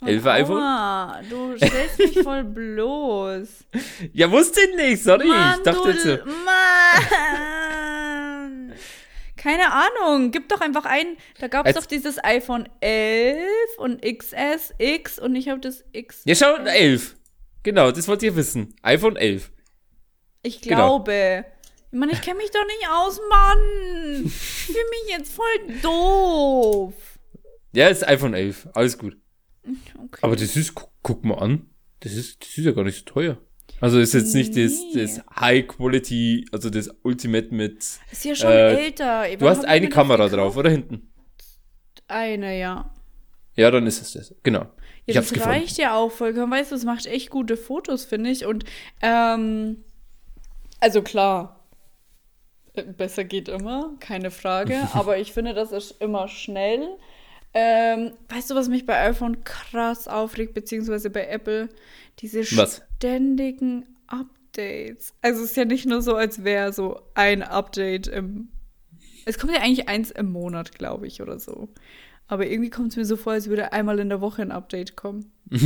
Speaker 1: 11er iPhone?
Speaker 2: Ah, du stellst mich voll bloß.
Speaker 1: Ja, wusste ich nicht, sorry. ich dachte
Speaker 2: du,
Speaker 1: jetzt so.
Speaker 2: Mann. Keine Ahnung, gib doch einfach ein. Da gab es doch dieses iPhone 11 und XS, X und ich habe das X.
Speaker 1: Ja, schau, 11. Genau, das wollt ihr wissen. iPhone 11.
Speaker 2: Ich
Speaker 1: genau.
Speaker 2: Mann, ich kenne mich doch nicht aus, Mann. Ich fühle mich jetzt voll doof.
Speaker 1: Ja, ist iPhone 11. Alles gut.
Speaker 2: Okay.
Speaker 1: Aber das ist, guck, guck mal an. Das ist, das ist ja gar nicht so teuer. Also ist jetzt nicht das,
Speaker 2: Nee.
Speaker 1: das High Quality, also das Ultimate mit.
Speaker 2: ist ja schon
Speaker 1: äh,
Speaker 2: älter.
Speaker 1: Du
Speaker 2: Wann
Speaker 1: hast
Speaker 2: hab ich
Speaker 1: eine
Speaker 2: das
Speaker 1: Kamera drauf, oder hinten?
Speaker 2: Eine, ja.
Speaker 1: Ja, dann ist es das. Genau.
Speaker 2: Ja,
Speaker 1: ich hab's
Speaker 2: das
Speaker 1: gefunden.
Speaker 2: reicht ja auch vollkommen. Weißt du, es macht echt gute Fotos, finde ich. Und, ähm, also klar, besser geht immer, keine Frage. aber ich finde, das ist immer schnell. Ähm, weißt du, was mich bei iPhone krass aufregt, beziehungsweise bei Apple? Diese
Speaker 1: Was?
Speaker 2: ständigen Updates. Also es ist ja nicht nur so, als wäre so ein Update im. Es kommt ja eigentlich eins im Monat, glaube ich, oder so. Aber irgendwie kommt es mir so vor, als würde einmal in der Woche ein Update kommen.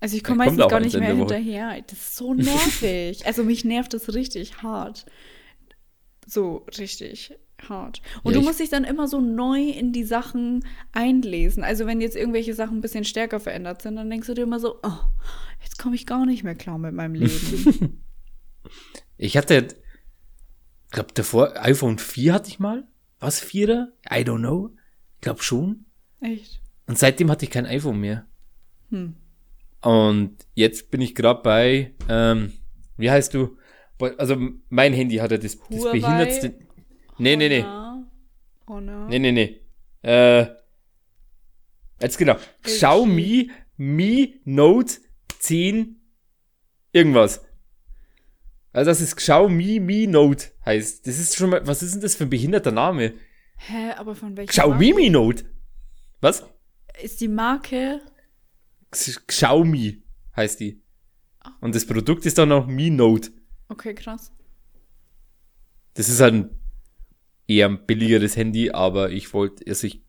Speaker 2: Also ich komme meistens gar nicht mehr hinterher. Das ist so nervig. also mich nervt das richtig hart. So richtig hart. Und
Speaker 1: Ja,
Speaker 2: du musst dich dann immer so neu in die Sachen einlesen. Also wenn jetzt irgendwelche Sachen ein bisschen stärker verändert sind, dann denkst du dir immer so, oh, jetzt komme ich gar nicht mehr klar mit meinem Leben.
Speaker 1: Ich hatte, ich glaube, davor, iPhone 4 hatte ich mal. Was, 4er? I don't know. Ich glaube schon.
Speaker 2: Echt?
Speaker 1: Und seitdem hatte ich kein iPhone mehr.
Speaker 2: Hm.
Speaker 1: Und jetzt bin ich gerade bei, ähm, wie heißt du? Also mein Handy hatte das, das
Speaker 2: Huawei?
Speaker 1: behindertste. Nee, nee, nee.
Speaker 2: Honor. Honor.
Speaker 1: Nee, nee, nee. Äh, jetzt genau. Xiaomi Mi Note 10 irgendwas. Also das ist Xiaomi Mi Note heißt. Das ist schon mal, was ist denn das für ein behinderter Name?
Speaker 2: Hä, aber von welcher
Speaker 1: Xiaomi Mi Note. Was?
Speaker 2: Marke? Ist die Marke
Speaker 1: Xiaomi heißt die. Und das Produkt ist dann noch Mi Note.
Speaker 2: Okay, krass.
Speaker 1: Das ist halt ein eher ein billigeres Handy, aber ich wollte, also ich,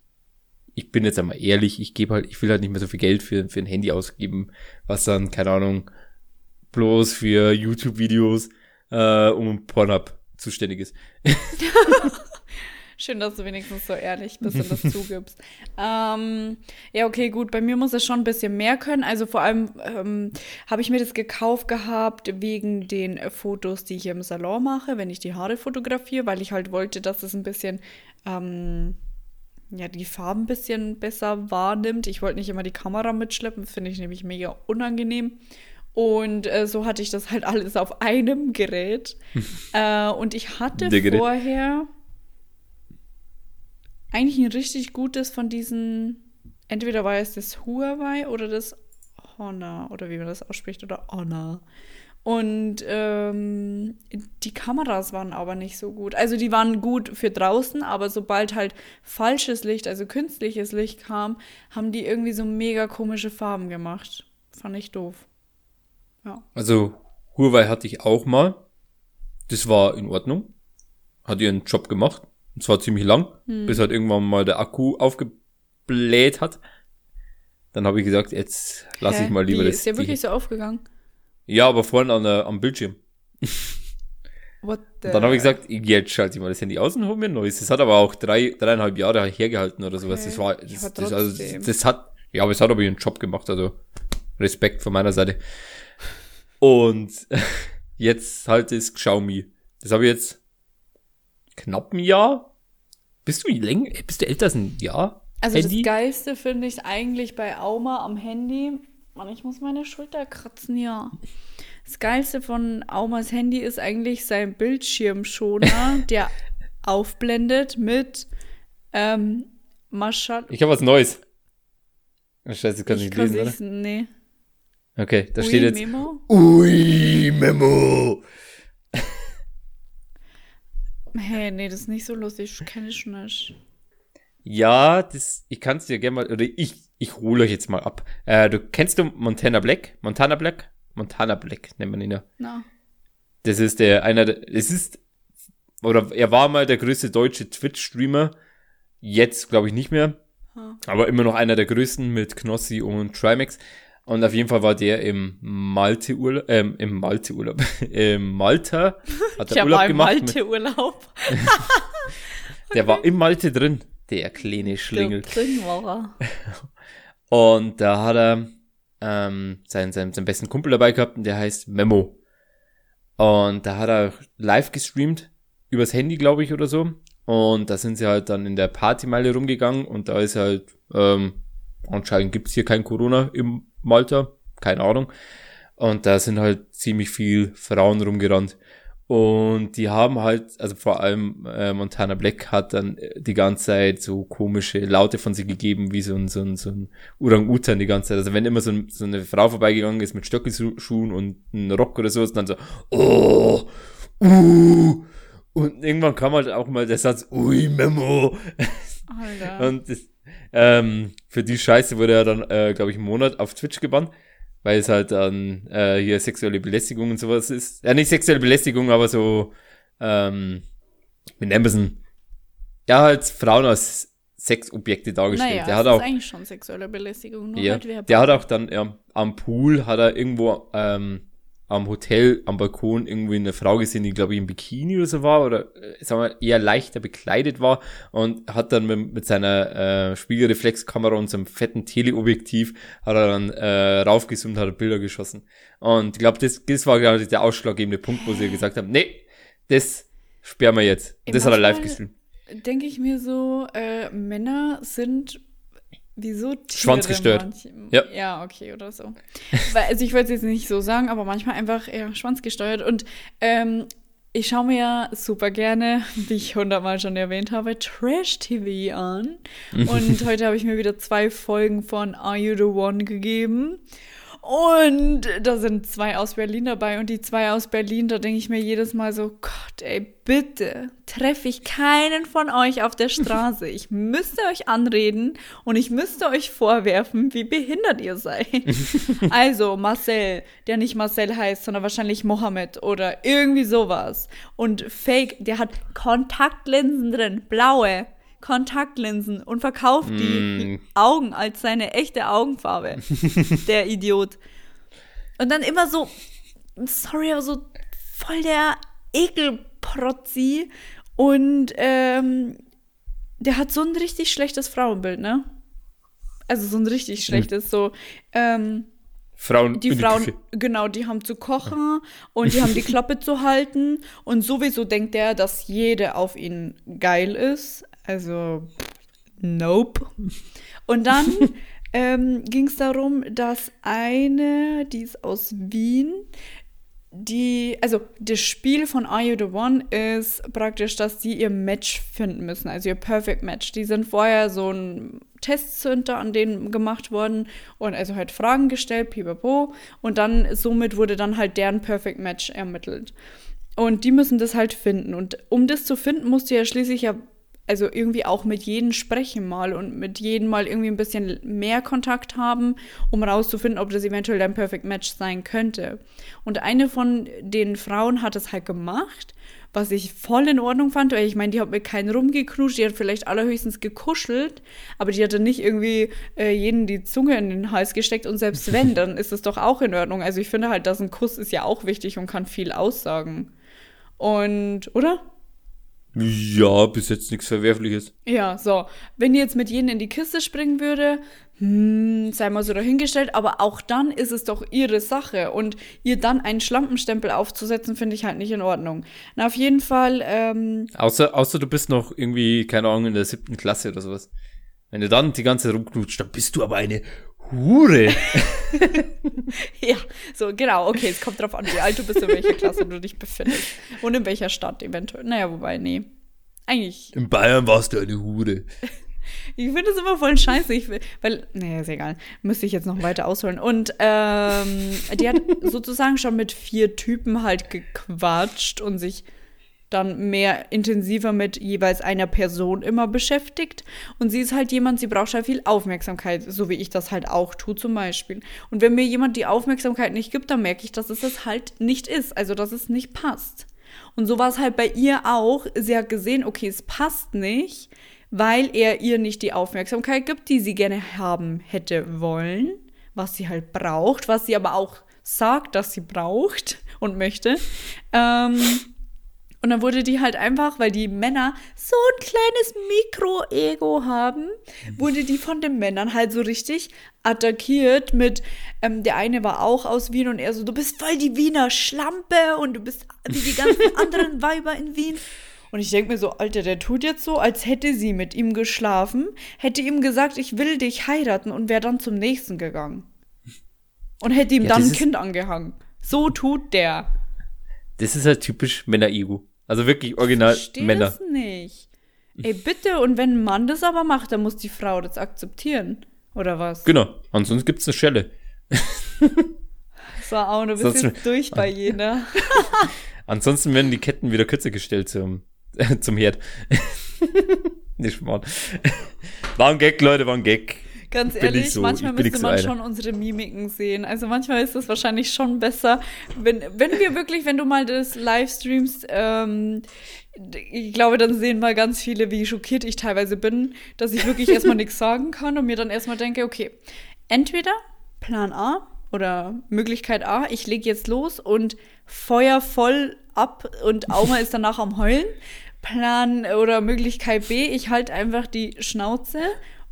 Speaker 1: ich bin jetzt einmal ehrlich, ich gebe halt, ich will halt nicht mehr so viel Geld für, für ein Handy ausgeben, was dann, keine Ahnung, bloß für YouTube-Videos äh, um Pornhub zuständig ist.
Speaker 2: Schön, dass du wenigstens so ehrlich bist und das zugibst. Ähm, ja, okay, gut. Bei mir muss es schon ein bisschen mehr können. Also vor allem ähm, habe ich mir das gekauft gehabt wegen den Fotos, die ich im Salon mache, wenn ich die Haare fotografiere, weil ich halt wollte, dass es ein bisschen, ähm, ja, die Farben ein bisschen besser wahrnimmt. Ich wollte nicht immer die Kamera mitschleppen, finde ich nämlich mega unangenehm. Und äh, so hatte ich das halt alles auf einem Gerät. äh, und ich hatte vorher eigentlich ein richtig gutes von diesen, entweder war es das Huawei oder das Honor, oder wie man das ausspricht, oder Honor. Und ähm, die Kameras waren aber nicht so gut. Also die waren gut für draußen, aber sobald halt falsches Licht, also künstliches Licht kam, haben die irgendwie so mega komische Farben gemacht. Fand ich doof. Ja.
Speaker 1: Also Huawei hatte ich auch mal. Das war in Ordnung. Hat ihren Job gemacht. Und zwar ziemlich lang, bis halt irgendwann mal der Akku aufgebläht hat. Dann habe ich gesagt, jetzt lasse ich mal lieber
Speaker 2: Wie,
Speaker 1: das.
Speaker 2: Ist der wirklich so aufgegangen?
Speaker 1: ja, aber vorne an der, am Bildschirm.
Speaker 2: What the
Speaker 1: Dann habe ich gesagt, jetzt schalte ich mal das Handy aus und hol mir ein neues. Das hat aber auch drei, dreieinhalb Jahre hergehalten oder sowas.
Speaker 2: Okay.
Speaker 1: Das war,
Speaker 2: Ja,
Speaker 1: das,
Speaker 2: aber
Speaker 1: das, also, das hat, ja, aber es hat aber ihren Job gemacht, also Respekt von meiner Seite. Und jetzt halt das Xiaomi. Das habe ich jetzt knapp ein Jahr. Bist du länger, bist du älter als ein Jahr?
Speaker 2: Also
Speaker 1: Handy?
Speaker 2: das Geilste finde ich eigentlich bei Auma am Handy. Mann, ich muss meine Schulter kratzen, ja. Das Geilste von Aumas Handy ist eigentlich sein Bildschirmschoner, der aufblendet mit ähm, Maschat.
Speaker 1: Ich habe was Neues. Oh, Scheiße, kann ich
Speaker 2: Ich
Speaker 1: nicht
Speaker 2: kann
Speaker 1: lesen, oder?
Speaker 2: nee.
Speaker 1: Okay, da
Speaker 2: Ui,
Speaker 1: steht jetzt.
Speaker 2: Memo?
Speaker 1: Ui, Memo.
Speaker 2: Hey, nee, das ist nicht so lustig. Kenne ich nicht.
Speaker 1: Ja, das, ich kann es dir gerne mal, oder ich, ich hole euch jetzt mal ab. Äh, du kennst du Montana Black? Montana Black? Montana Black nennt man ihn ja.
Speaker 2: Na.
Speaker 1: Das ist der, einer der, es ist, oder er war mal der größte deutsche Twitch-Streamer. Jetzt glaube ich nicht mehr.
Speaker 2: Ha.
Speaker 1: Aber immer noch einer der größten mit Knossi und Trimax. Und auf jeden Fall war der im Malte-Urlaub, ähm, im Malte-Urlaub, im Malta, hat er Urlaub gemacht.
Speaker 2: Malte-Urlaub.
Speaker 1: Der war im Malte drin, der kleine Schlingel.
Speaker 2: Drin war er.
Speaker 1: Und da hat er ähm, seinen, seinen, seinen besten Kumpel dabei gehabt und der heißt Memo. Und da hat er live gestreamt, übers Handy, glaube ich, oder so. Und da sind sie halt dann in der Partymeile rumgegangen und da ist halt, ähm, anscheinend gibt's hier kein Corona im Malta, keine Ahnung. Und da sind halt ziemlich viel Frauen rumgerannt. Und die haben halt, also vor allem äh, Montana Black hat dann äh, die ganze Zeit so komische Laute von sich gegeben, wie so ein, so ein, so ein Orang-Utan die ganze Zeit. Also wenn immer so, ein, so eine Frau vorbeigegangen ist mit Stöckelschuhen und einem Rock oder so, ist dann so, oh, uh, und irgendwann kam halt auch mal der Satz, ui, Memo.
Speaker 2: Alter.
Speaker 1: Und das, ähm, für die Scheiße wurde er dann, äh, glaube ich, einen Monat auf Twitch gebannt, weil es halt dann äh, hier sexuelle Belästigung und sowas ist. Ja, nicht sexuelle Belästigung, aber so, ähm, es denn? Ja, halt Frauen als Sexobjekte dargestellt.
Speaker 2: naja,
Speaker 1: der
Speaker 2: das
Speaker 1: hat
Speaker 2: ist
Speaker 1: auch,
Speaker 2: eigentlich schon sexuelle Belästigung. Nur
Speaker 1: ja,
Speaker 2: halt
Speaker 1: der hat auch dann ähm, am Pool, hat er irgendwo ähm, am Hotel, am Balkon irgendwie eine Frau gesehen, die glaube ich im Bikini oder so war oder äh, sagen wir eher leichter bekleidet war und hat dann mit, mit seiner äh, Spiegelreflexkamera und seinem fetten Teleobjektiv hat er dann äh, raufgezoomt, hat er Bilder geschossen. Und ich glaube, das, das war glaube ich der ausschlaggebende Punkt, wo sie gesagt haben, nee, das sperren wir jetzt.
Speaker 2: Ey,
Speaker 1: Das hat er live gestreamt.
Speaker 2: denke ich mir so, äh, Männer sind wieso Tiere
Speaker 1: Schwanzgestört.
Speaker 2: manche-
Speaker 1: Ja.
Speaker 2: Ja, okay, oder so. Weil, also ich wollte es jetzt nicht so sagen, aber manchmal einfach eher schwanzgesteuert. Und ähm, ich schaue mir ja super gerne, wie ich hundertmal schon erwähnt habe, Trash-TV an. Und heute habe ich mir wieder zwei Folgen von Are You the One gegeben. Und da sind zwei aus Berlin dabei und die zwei aus Berlin, da denke ich mir jedes Mal so, Gott, ey, bitte treffe ich keinen von euch auf der Straße. Ich müsste euch anreden und ich müsste euch vorwerfen, wie behindert ihr seid. also Marcel, der nicht Marcel heißt, sondern wahrscheinlich Mohammed oder irgendwie sowas. Und Fake, der hat Kontaktlinsen drin, blaue. Kontaktlinsen und verkauft die
Speaker 1: Mm.
Speaker 2: Augen als seine echte Augenfarbe. der Idiot. Und dann immer so, sorry, aber so voll der Ekelprotzi. Und ähm, der hat so ein richtig schlechtes Frauenbild, ne? Also so ein richtig schlechtes, so, ähm,
Speaker 1: Frauen
Speaker 2: die Frauen,
Speaker 1: Küche.
Speaker 2: genau, die haben zu kochen und die haben die Klappe zu halten. Und sowieso denkt er, dass jede auf ihn geil ist. Also, nope. Und dann ähm, ging es darum, dass eine, die ist aus Wien, die, also das Spiel von Are You the One ist praktisch, dass die ihr Match finden müssen, also ihr Perfect Match. Die sind vorher so ein Testcenter an denen gemacht worden und also halt Fragen gestellt, pipapo, und dann somit wurde dann halt deren Perfect Match ermittelt. Und die müssen das halt finden. Und um das zu finden, musst du ja schließlich ja also irgendwie auch mit jedem sprechen mal und mit jedem mal irgendwie ein bisschen mehr Kontakt haben, um rauszufinden, ob das eventuell dein Perfect Match sein könnte. Und eine von den Frauen hat es halt gemacht, was ich voll in Ordnung fand, weil ich meine, die hat mit keinen rumgeknutscht, die hat vielleicht allerhöchstens gekuschelt, aber die hatte nicht irgendwie äh, jeden die Zunge in den Hals gesteckt und selbst wenn, dann ist es doch auch in Ordnung. Also ich finde halt, dass ein Kuss ist ja auch wichtig und kann viel aussagen. Und, oder?
Speaker 1: Ja, bis jetzt nichts Verwerfliches.
Speaker 2: Ja, so. Wenn die jetzt mit jenen in die Kiste springen würde, hm, sei mal so dahingestellt, aber auch dann ist es doch ihre Sache. Und ihr dann einen Schlampenstempel aufzusetzen, finde ich halt nicht in Ordnung. Na, auf jeden Fall, ähm,
Speaker 1: Außer, außer du bist noch irgendwie, keine Ahnung, in der siebten Klasse oder sowas. Wenn du dann die ganze Zeit rumknutscht, dann bist du aber eine Hure.
Speaker 2: ja, so, genau, okay, es kommt drauf an, wie alt du bist, in welcher Klasse du dich befindest. Und in welcher Stadt eventuell. Naja, wobei, nee. Eigentlich.
Speaker 1: In Bayern warst du eine Hure.
Speaker 2: Ich finde es immer voll scheiße, ich, will- weil, naja, ist egal, müsste ich jetzt noch weiter ausholen. Und ähm, die hat sozusagen schon mit vier Typen halt gequatscht und sich dann mehr intensiver mit jeweils einer Person immer beschäftigt. Und sie ist halt jemand, sie braucht halt viel Aufmerksamkeit, so wie ich das halt auch tue zum Beispiel. Und wenn mir jemand die Aufmerksamkeit nicht gibt, dann merke ich, dass es das halt nicht ist, also dass es nicht passt. Und so war es halt bei ihr auch. Sie hat gesehen, okay, es passt nicht, weil er ihr nicht die Aufmerksamkeit gibt, die sie gerne haben hätte wollen, was sie halt braucht, was sie aber auch sagt, dass sie braucht und möchte. Ähm, und dann wurde die halt einfach, weil die Männer so ein kleines Mikro-Ego haben, wurde die von den Männern halt so richtig attackiert mit, ähm, der eine war auch aus Wien und er so, du bist voll die Wiener Schlampe und du bist wie die ganzen anderen Weiber in Wien. Und ich denke mir so, Alter, der tut jetzt so, als hätte sie mit ihm geschlafen, hätte ihm gesagt, ich will dich heiraten und wäre dann zum nächsten gegangen. Und hätte ihm
Speaker 1: Ja,
Speaker 2: dann ein Kind angehangen. So tut der.
Speaker 1: Das ist halt typisch Männer-Ego. Also wirklich original
Speaker 2: verstehe
Speaker 1: Männer.
Speaker 2: das nicht. Ey, bitte, und wenn ein Mann das aber macht, dann muss die Frau das akzeptieren. Oder was?
Speaker 1: Genau. Ansonsten gibt's eine Schelle.
Speaker 2: So, Au, du bist
Speaker 1: Sonst-
Speaker 2: jetzt durch bei jeder.
Speaker 1: Ansonsten werden die Ketten wieder kürzer gestellt zum, zum Herd. Nicht schmarrn. War ein Gag, Leute, war ein Gag.
Speaker 2: Ganz ehrlich,
Speaker 1: ich so-
Speaker 2: manchmal müsste
Speaker 1: so
Speaker 2: man
Speaker 1: einer.
Speaker 2: schon unsere Mimiken sehen. Also manchmal ist es wahrscheinlich schon besser, wenn, wenn wir wirklich, wenn du mal das Livestreamst, ähm, ich glaube, dann sehen mal ganz viele, wie schockiert ich teilweise bin, dass ich wirklich erstmal nichts sagen kann und mir dann erstmal denke, okay, entweder Plan A oder Möglichkeit A, ich lege jetzt los und feuer voll ab und Auma ist danach am Heulen. Plan oder Möglichkeit B, ich halte einfach die Schnauze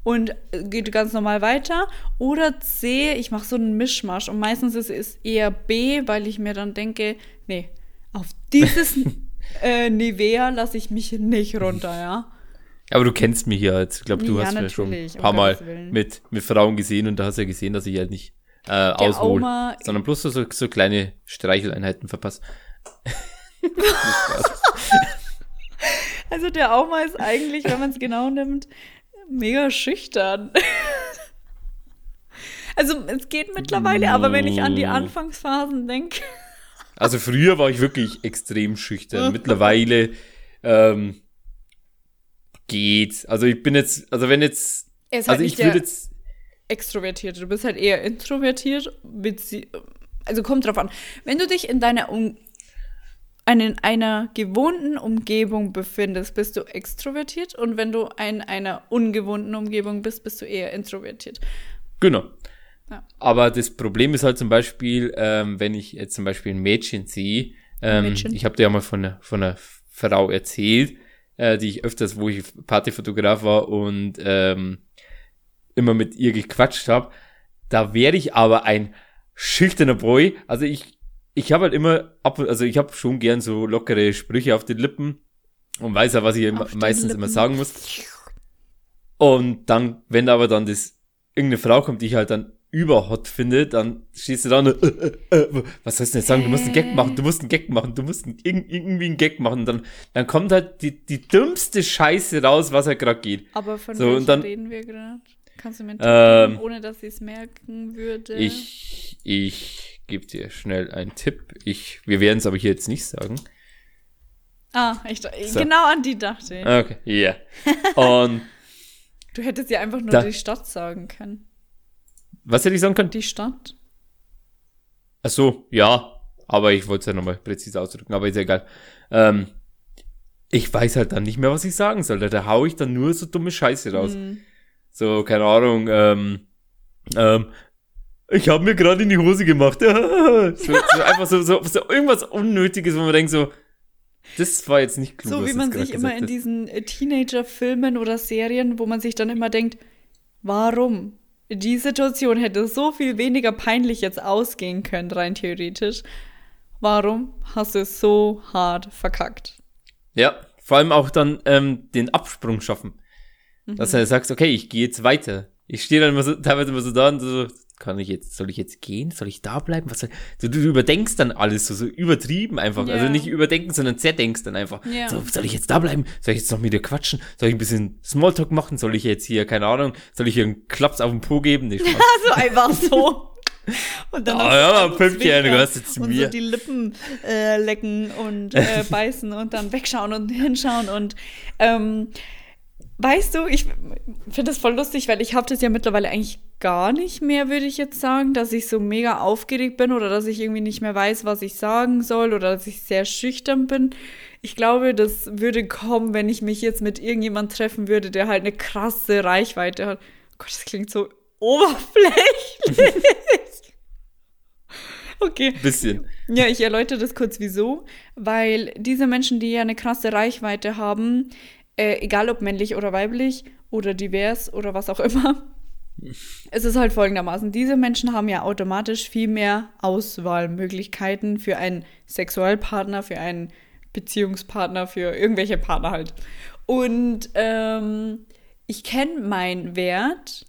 Speaker 2: und geht ganz normal weiter. Oder C, ich mache so einen Mischmasch und meistens ist es eher B, weil ich mir dann denke, nee, auf dieses äh, Nivea lasse ich mich nicht runter, ja.
Speaker 1: Aber du kennst mich ja jetzt. Ich glaube, du
Speaker 2: Ja,
Speaker 1: hast mich schon ein
Speaker 2: um
Speaker 1: paar Mal mit, mit Frauen gesehen und da hast du ja gesehen, dass ich halt nicht äh, aushole,
Speaker 2: Oma-
Speaker 1: sondern bloß so, so kleine Streicheleinheiten verpasse.
Speaker 2: Also der Auma ist eigentlich, wenn man es genau nimmt, mega schüchtern. Also es geht mittlerweile, aber wenn ich an die Anfangsphasen denke,
Speaker 1: Also früher war ich wirklich extrem schüchtern. Mittlerweile ähm, geht's. Also ich bin jetzt, also wenn jetzt,
Speaker 2: er ist halt
Speaker 1: also
Speaker 2: nicht
Speaker 1: ich würde jetzt,
Speaker 2: Extrovertierte. Du bist halt eher introvertiert. Also kommt drauf an. Wenn du dich in deiner um in einer gewohnten Umgebung befindest, bist du extrovertiert und wenn du in einer ungewohnten Umgebung bist, bist du eher introvertiert.
Speaker 1: genau.
Speaker 2: Ja.
Speaker 1: Aber das Problem ist halt zum Beispiel, ähm, wenn ich jetzt zum Beispiel ein Mädchen sehe, ähm,
Speaker 2: Mädchen.
Speaker 1: ich habe dir ja mal von einer, von einer Frau erzählt, äh, die ich öfters, wo ich Partyfotograf war und ähm, immer mit ihr gequatscht habe, da wäre ich aber ein schüchterner Boy. Also ich, ich habe halt immer ab, also ich habe schon gern so lockere Sprüche auf den Lippen und weiß ja, was ich immer, meistens immer
Speaker 2: Lippen.
Speaker 1: sagen muss. Und dann, wenn aber dann das irgendeine Frau kommt, die ich halt dann überhot finde, dann stehst du da und, äh, äh, äh, was sollst du denn jetzt sagen? Du musst einen Gag machen, du musst einen Gag machen, du musst einen, irg- irgendwie einen Gag machen. Dann, dann kommt halt die, die dümmste Scheiße raus, was halt gerade geht.
Speaker 2: Aber von
Speaker 1: So, und dann-
Speaker 2: reden wir gerade? Kannst du mir einen
Speaker 1: Ähm,
Speaker 2: geben, ohne dass ich es merken würde?
Speaker 1: Ich, ich gebe dir schnell einen Tipp. Ich, wir werden es aber hier jetzt nicht sagen.
Speaker 2: Ah, ich,
Speaker 1: So.
Speaker 2: genau an die dachte ich.
Speaker 1: Okay, ja. Und
Speaker 2: Du hättest ja einfach nur
Speaker 1: Da-
Speaker 2: die Stadt sagen können.
Speaker 1: was hätte ich sagen können?
Speaker 2: Die Stadt?
Speaker 1: Ach so, ja. Aber ich wollte es ja nochmal präzise ausdrücken, aber ist ja egal. Ähm, ich weiß halt dann nicht mehr, was ich sagen soll. Da hau ich dann nur so dumme Scheiße raus.
Speaker 2: Hm.
Speaker 1: So, keine Ahnung, ähm, ähm, ich habe mir gerade in die Hose gemacht. so, so einfach so, so, so irgendwas Unnötiges, wo man denkt so, das war jetzt nicht klug.
Speaker 2: So wie man sich immer in diesen äh, Teenager-Filmen oder Serien, wo man sich dann immer denkt, warum? Die Situation hätte so viel weniger peinlich jetzt ausgehen können, rein theoretisch. Warum hast du es so hart verkackt?
Speaker 1: Ja, vor allem auch dann ähm, den Absprung schaffen. Dass
Speaker 2: Mhm.
Speaker 1: du sagst, okay, ich gehe jetzt weiter. Ich stehe dann immer so, teilweise immer so da und so, kann ich jetzt, soll ich jetzt gehen? Soll ich da bleiben? Was soll, du, du überdenkst dann alles so, so übertrieben einfach.
Speaker 2: Ja.
Speaker 1: Also nicht überdenken, sondern zerdenkst dann einfach.
Speaker 2: Ja.
Speaker 1: So, soll ich jetzt da bleiben? Soll ich jetzt noch mit dir quatschen? Soll ich ein bisschen Smalltalk machen? Soll ich jetzt hier, keine Ahnung, soll ich hier einen Klaps auf den Po geben? Nee, Spaß.
Speaker 2: Also einfach so. Und dann hast du
Speaker 1: ja,
Speaker 2: also zwinkern
Speaker 1: du gehörst jetzt
Speaker 2: und
Speaker 1: mir.
Speaker 2: so die Lippen äh, lecken und äh, beißen und dann wegschauen und hinschauen und ähm, weißt du, ich finde das voll lustig, weil ich habe das ja mittlerweile eigentlich gar nicht mehr, würde ich jetzt sagen, dass ich so mega aufgeregt bin oder dass ich irgendwie nicht mehr weiß, was ich sagen soll oder dass ich sehr schüchtern bin. Ich glaube, das würde kommen, wenn ich mich jetzt mit irgendjemand treffen würde, der halt eine krasse Reichweite hat. Oh Gott, das klingt so oberflächlich. okay.
Speaker 1: Bisschen.
Speaker 2: Ja, ich erläutere das kurz wieso. Weil diese Menschen, die ja eine krasse Reichweite haben, äh, egal ob männlich oder weiblich oder divers oder was auch immer, es ist halt folgendermaßen. Diese Menschen haben ja automatisch viel mehr Auswahlmöglichkeiten für einen Sexualpartner, für einen Beziehungspartner, für irgendwelche Partner halt. Und ähm, ich kenne meinen Wert,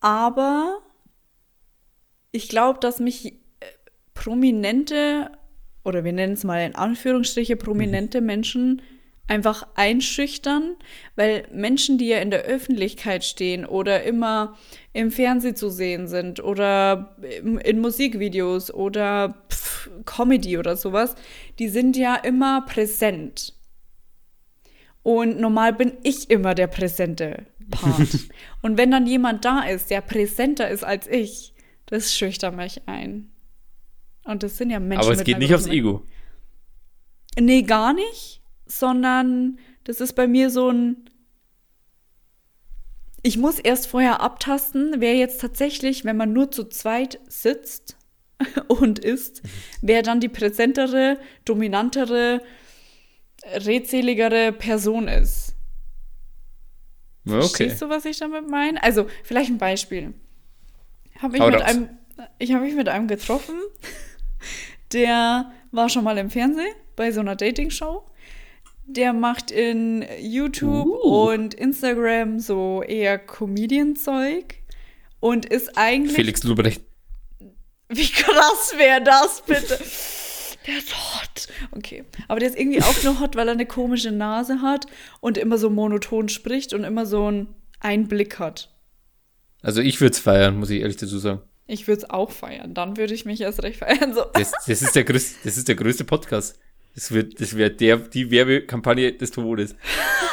Speaker 2: aber ich glaube, dass mich äh, prominente, oder wir nennen es mal in Anführungsstriche prominente Menschen, einfach einschüchtern, weil Menschen, die ja in der Öffentlichkeit stehen oder immer im Fernsehen zu sehen sind oder in Musikvideos oder pff, Comedy oder sowas, die sind ja immer präsent. Und normal bin ich immer der präsente Part. Und wenn dann jemand da ist, der präsenter ist als ich, das schüchtert mich ein. Und das sind ja Menschen.
Speaker 1: Aber es geht nicht aufs Ego.
Speaker 2: Nee, gar nicht, sondern das ist bei mir so ein. Ich muss erst vorher abtasten, wer jetzt tatsächlich, wenn man nur zu zweit sitzt und isst, wer dann die präsentere, dominantere, redseligere Person ist.
Speaker 1: Okay.
Speaker 2: Verstehst du, was ich damit meine? Also, vielleicht ein Beispiel. Hab ich, mit einem, ich habe mich mit einem getroffen, der war schon mal im Fernsehen bei so einer Dating-Show. Der macht in YouTube
Speaker 1: Uh.
Speaker 2: und Instagram so eher Comedian-Zeug und ist eigentlich.
Speaker 1: Felix Lubrecht.
Speaker 2: Wie krass wäre das bitte? Der ist hot. Okay. Aber der ist irgendwie auch nur hot, weil er eine komische Nase hat und immer so monoton spricht und immer so einen Einblick hat.
Speaker 1: Also ich würde es feiern, muss ich ehrlich dazu sagen.
Speaker 2: Ich würde es auch feiern. Dann würde ich mich erst recht feiern. So.
Speaker 1: Das, das, ist, der größte, das ist der größte Podcast. Das wird, das wird der, die Werbekampagne des Todes.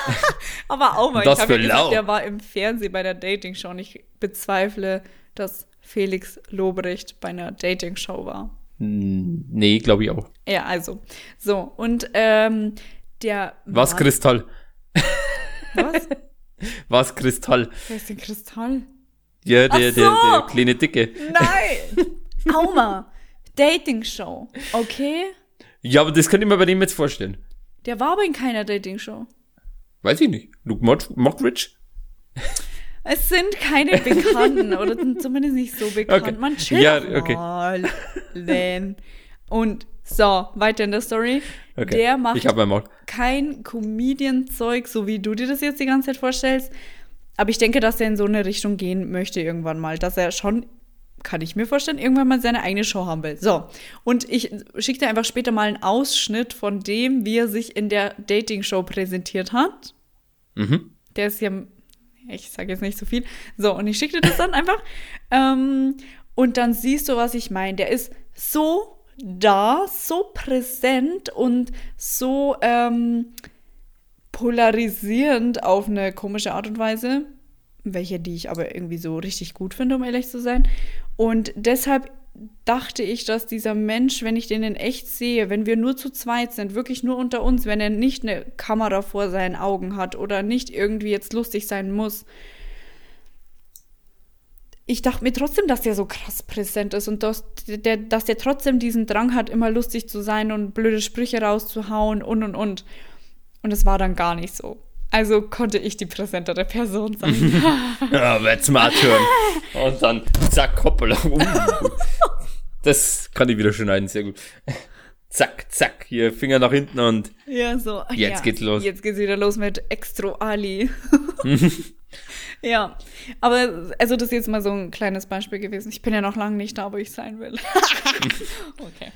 Speaker 2: Aber auch mal,
Speaker 1: Das
Speaker 2: ich habe ja gesagt, der war im Fernsehen bei der Dating-Show und ich bezweifle, dass Felix Lobrecht bei einer Dating-Show war.
Speaker 1: Nee, glaube ich auch.
Speaker 2: Ja, also. So, und ähm, der.
Speaker 1: Was
Speaker 2: Mann-
Speaker 1: Kristall?
Speaker 2: Was?
Speaker 1: Was Kristall?
Speaker 2: Wer ist denn Kristall?
Speaker 1: Ja, der,
Speaker 2: Ach
Speaker 1: der,
Speaker 2: so.
Speaker 1: der kleine Dicke.
Speaker 2: Nein! Auma! Dating-Show. Okay?
Speaker 1: Ja, aber das könnte ich mir bei dem jetzt vorstellen.
Speaker 2: Der war aber in keiner Dating-Show.
Speaker 1: Weiß ich nicht. Luke Mod Mockridge?
Speaker 2: Es sind keine Bekannten oder zumindest nicht so bekannt.
Speaker 1: Okay.
Speaker 2: Man chillt
Speaker 1: Ja, okay.
Speaker 2: mal. Len. Und so, weiter in der Story.
Speaker 1: Okay.
Speaker 2: Der macht kein Comedian-Zeug, so wie du dir das jetzt die ganze Zeit vorstellst. aber ich denke, dass er in so eine Richtung gehen möchte irgendwann mal, dass er schon, kann ich mir vorstellen, irgendwann mal seine eigene Show haben will. So, und ich schicke dir einfach später mal einen Ausschnitt von dem, wie er sich in der Dating-Show präsentiert hat.
Speaker 1: Mhm.
Speaker 2: Der ist ja, ich sage jetzt nicht so viel. So, und ich schicke dir das dann einfach. Ähm, und dann siehst du, was ich meine. Der ist so da, so präsent und so ähm, polarisierend auf eine komische Art und Weise, welche die ich aber irgendwie so richtig gut finde, um ehrlich zu sein. Und deshalb dachte ich, dass dieser Mensch, wenn ich den in echt sehe, wenn wir nur zu zweit sind, wirklich nur unter uns, wenn er nicht eine Kamera vor seinen Augen hat oder nicht irgendwie jetzt lustig sein muss, ich dachte mir trotzdem, dass der so krass präsent ist und dass der, dass der trotzdem diesen Drang hat, immer lustig zu sein und blöde Sprüche rauszuhauen und und und. Und es war dann gar nicht so. Also konnte ich die präsentere Person sein.
Speaker 1: Ja, that's my turn. Und dann zack, hoppala. Uh. Das kann ich wieder schneiden, sehr gut. Zack, zack, hier Finger nach hinten und
Speaker 2: ja, so.
Speaker 1: Jetzt
Speaker 2: ja,
Speaker 1: geht's los.
Speaker 2: Jetzt geht's wieder los mit Extro Ali. ja, aber also das ist jetzt mal so ein kleines Beispiel gewesen. Ich bin ja noch lange nicht da, wo ich sein will. okay.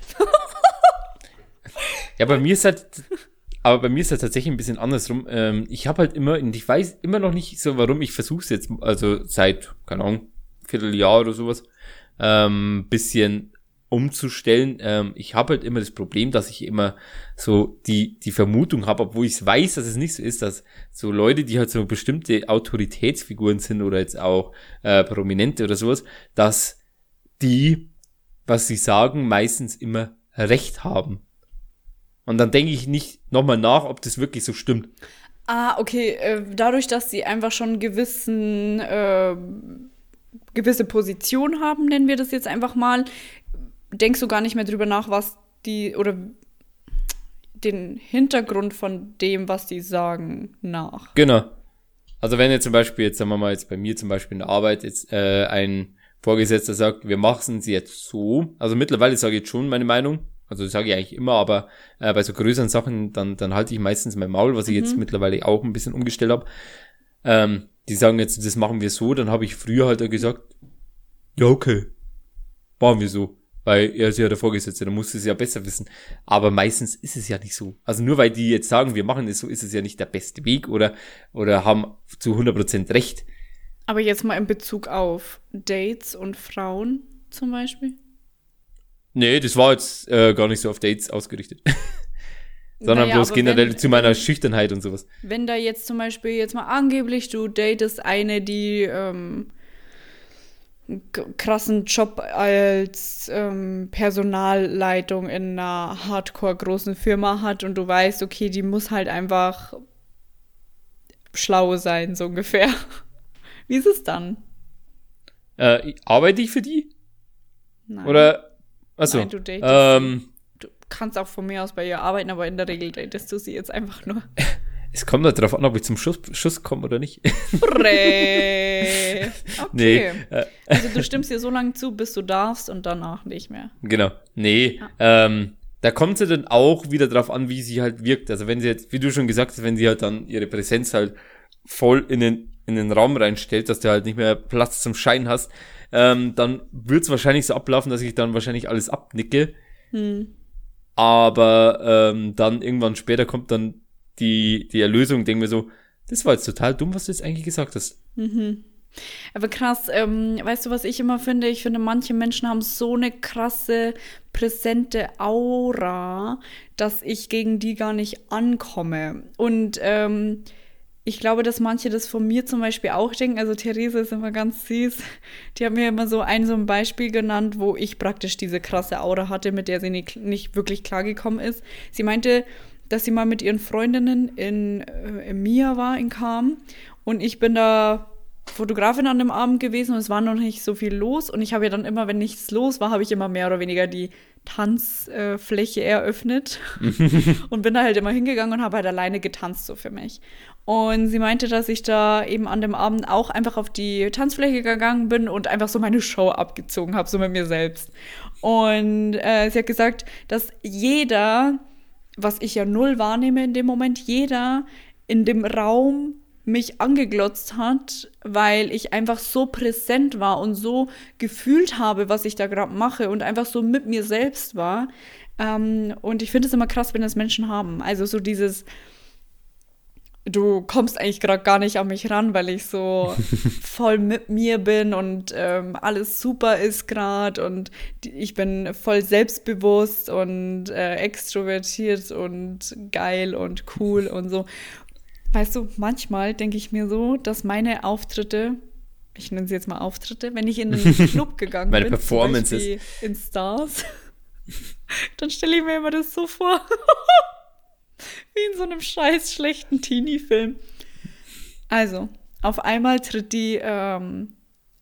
Speaker 1: Ja, bei mir ist halt, aber bei mir ist halt tatsächlich ein bisschen andersrum. Ähm, ich habe halt immer, und ich weiß immer noch nicht so, warum ich versuche es jetzt, also seit, keine Ahnung, Vierteljahr oder sowas, ähm, bisschen umzustellen. Ähm, ich habe halt immer das Problem, dass ich immer so die, die Vermutung habe, obwohl ich weiß, dass es nicht so ist, dass so Leute, die halt so bestimmte Autoritätsfiguren sind oder jetzt auch äh, Prominente oder sowas, dass die, was sie sagen, meistens immer Recht haben. Und dann denke ich nicht nochmal nach, ob das wirklich so stimmt.
Speaker 2: Ah, okay. Äh, dadurch, dass sie einfach schon gewissen, äh, gewisse Position haben, nennen wir das jetzt einfach mal, denkst du gar nicht mehr drüber nach, was die oder den Hintergrund von dem, was die sagen, nach.
Speaker 1: Genau. Also wenn jetzt zum Beispiel, jetzt sagen wir mal jetzt bei mir zum Beispiel in der Arbeit jetzt äh, ein Vorgesetzter sagt, wir machen es jetzt so. Also mittlerweile sage ich jetzt schon meine Meinung. Also das sage ich eigentlich immer, aber äh, bei so größeren Sachen, dann, dann halte ich meistens mein Maul, was ich jetzt mittlerweile auch ein bisschen umgestellt habe. Ähm, die sagen jetzt, das machen wir so, dann habe ich früher halt gesagt, ja, okay, machen wir so. Weil er ist ja der Vorgesetzte, dann muss es ja besser wissen. Aber meistens ist es ja nicht so. Also nur weil die jetzt sagen, wir machen es so, ist es ja nicht der beste Weg oder, oder haben zu 100% recht.
Speaker 2: Aber jetzt mal in Bezug auf Dates und Frauen zum Beispiel.
Speaker 1: Nee, das war jetzt äh, gar nicht so auf Dates ausgerichtet. Sondern
Speaker 2: Naja,
Speaker 1: bloß generell
Speaker 2: wenn-
Speaker 1: zu meiner Schüchternheit und sowas.
Speaker 2: Wenn da jetzt zum Beispiel jetzt mal angeblich du datest eine, die ähm, krassen Job als ähm, Personalleitung in einer hardcore großen Firma hat und du weißt, okay, die muss halt einfach schlau sein, so ungefähr. Wie ist es dann?
Speaker 1: Äh, arbeite ich für die?
Speaker 2: Nein.
Speaker 1: Oder, achso,
Speaker 2: Nein, du datest
Speaker 1: ähm,
Speaker 2: du kannst auch von mir aus bei ihr arbeiten, aber in der Regel datest du sie jetzt einfach nur.
Speaker 1: es kommt halt darauf an, ob ich zum Schuss, Schuss komme oder nicht.
Speaker 2: Okay.
Speaker 1: nee, äh,
Speaker 2: Also du stimmst ihr so lange zu, bis du darfst und danach nicht mehr.
Speaker 1: Genau. Nee, ähm, da kommt sie dann auch wieder drauf an, wie sie halt wirkt. Also wenn sie jetzt, wie du schon gesagt hast, wenn sie halt dann ihre Präsenz halt voll in den, in den Raum reinstellt, dass du halt nicht mehr Platz zum Schein hast, ähm, dann wird's wahrscheinlich so ablaufen, dass ich dann wahrscheinlich alles abnicke. Aber ähm, dann irgendwann später kommt dann die, die Erlösung, denke mir so, das war jetzt total dumm, was du jetzt eigentlich gesagt hast.
Speaker 2: Aber krass, ähm, weißt du, was ich immer finde? Ich finde, manche Menschen haben so eine krasse, präsente Aura, dass ich gegen die gar nicht ankomme. Und ähm, ich glaube, dass manche das von mir zum Beispiel auch denken. Also Therese ist immer ganz süß. Die hat mir immer so ein so ein Beispiel genannt, wo ich praktisch diese krasse Aura hatte, mit der sie nicht, nicht wirklich klargekommen ist. Sie meinte, dass sie mal mit ihren Freundinnen in, äh, in Mia war, in Kam. Und ich bin da Fotografin an dem Abend gewesen und es war noch nicht so viel los. Und ich habe ja dann immer, wenn nichts los war, habe ich immer mehr oder weniger die Tanzfläche eröffnet und bin da halt immer hingegangen und habe halt alleine getanzt so für mich. Und sie meinte, dass ich da eben an dem Abend auch einfach auf die Tanzfläche gegangen bin und einfach so meine Show abgezogen habe, so mit mir selbst. Und äh, sie hat gesagt, dass jeder, was ich ja null wahrnehme in dem Moment, jeder in dem Raum mich angeglotzt hat, weil ich einfach so präsent war und so gefühlt habe, was ich da gerade mache und einfach so mit mir selbst war. Ähm, und ich finde es immer krass, wenn das Menschen haben. Also so dieses, du kommst eigentlich gerade gar nicht an mich ran, weil ich so voll mit mir bin und ähm, alles super ist gerade und ich bin voll selbstbewusst und äh, extrovertiert und geil und cool und so. Weißt du, manchmal denke ich mir so, dass meine Auftritte, ich nenne sie jetzt mal Auftritte, wenn ich in einen Club gegangen
Speaker 1: Meine
Speaker 2: bin, zum
Speaker 1: Performances.
Speaker 2: Beispiel in Stars, dann stelle ich mir immer das so vor. Wie in so einem scheiß schlechten Teenie-Film. Also, auf einmal tritt die ähm,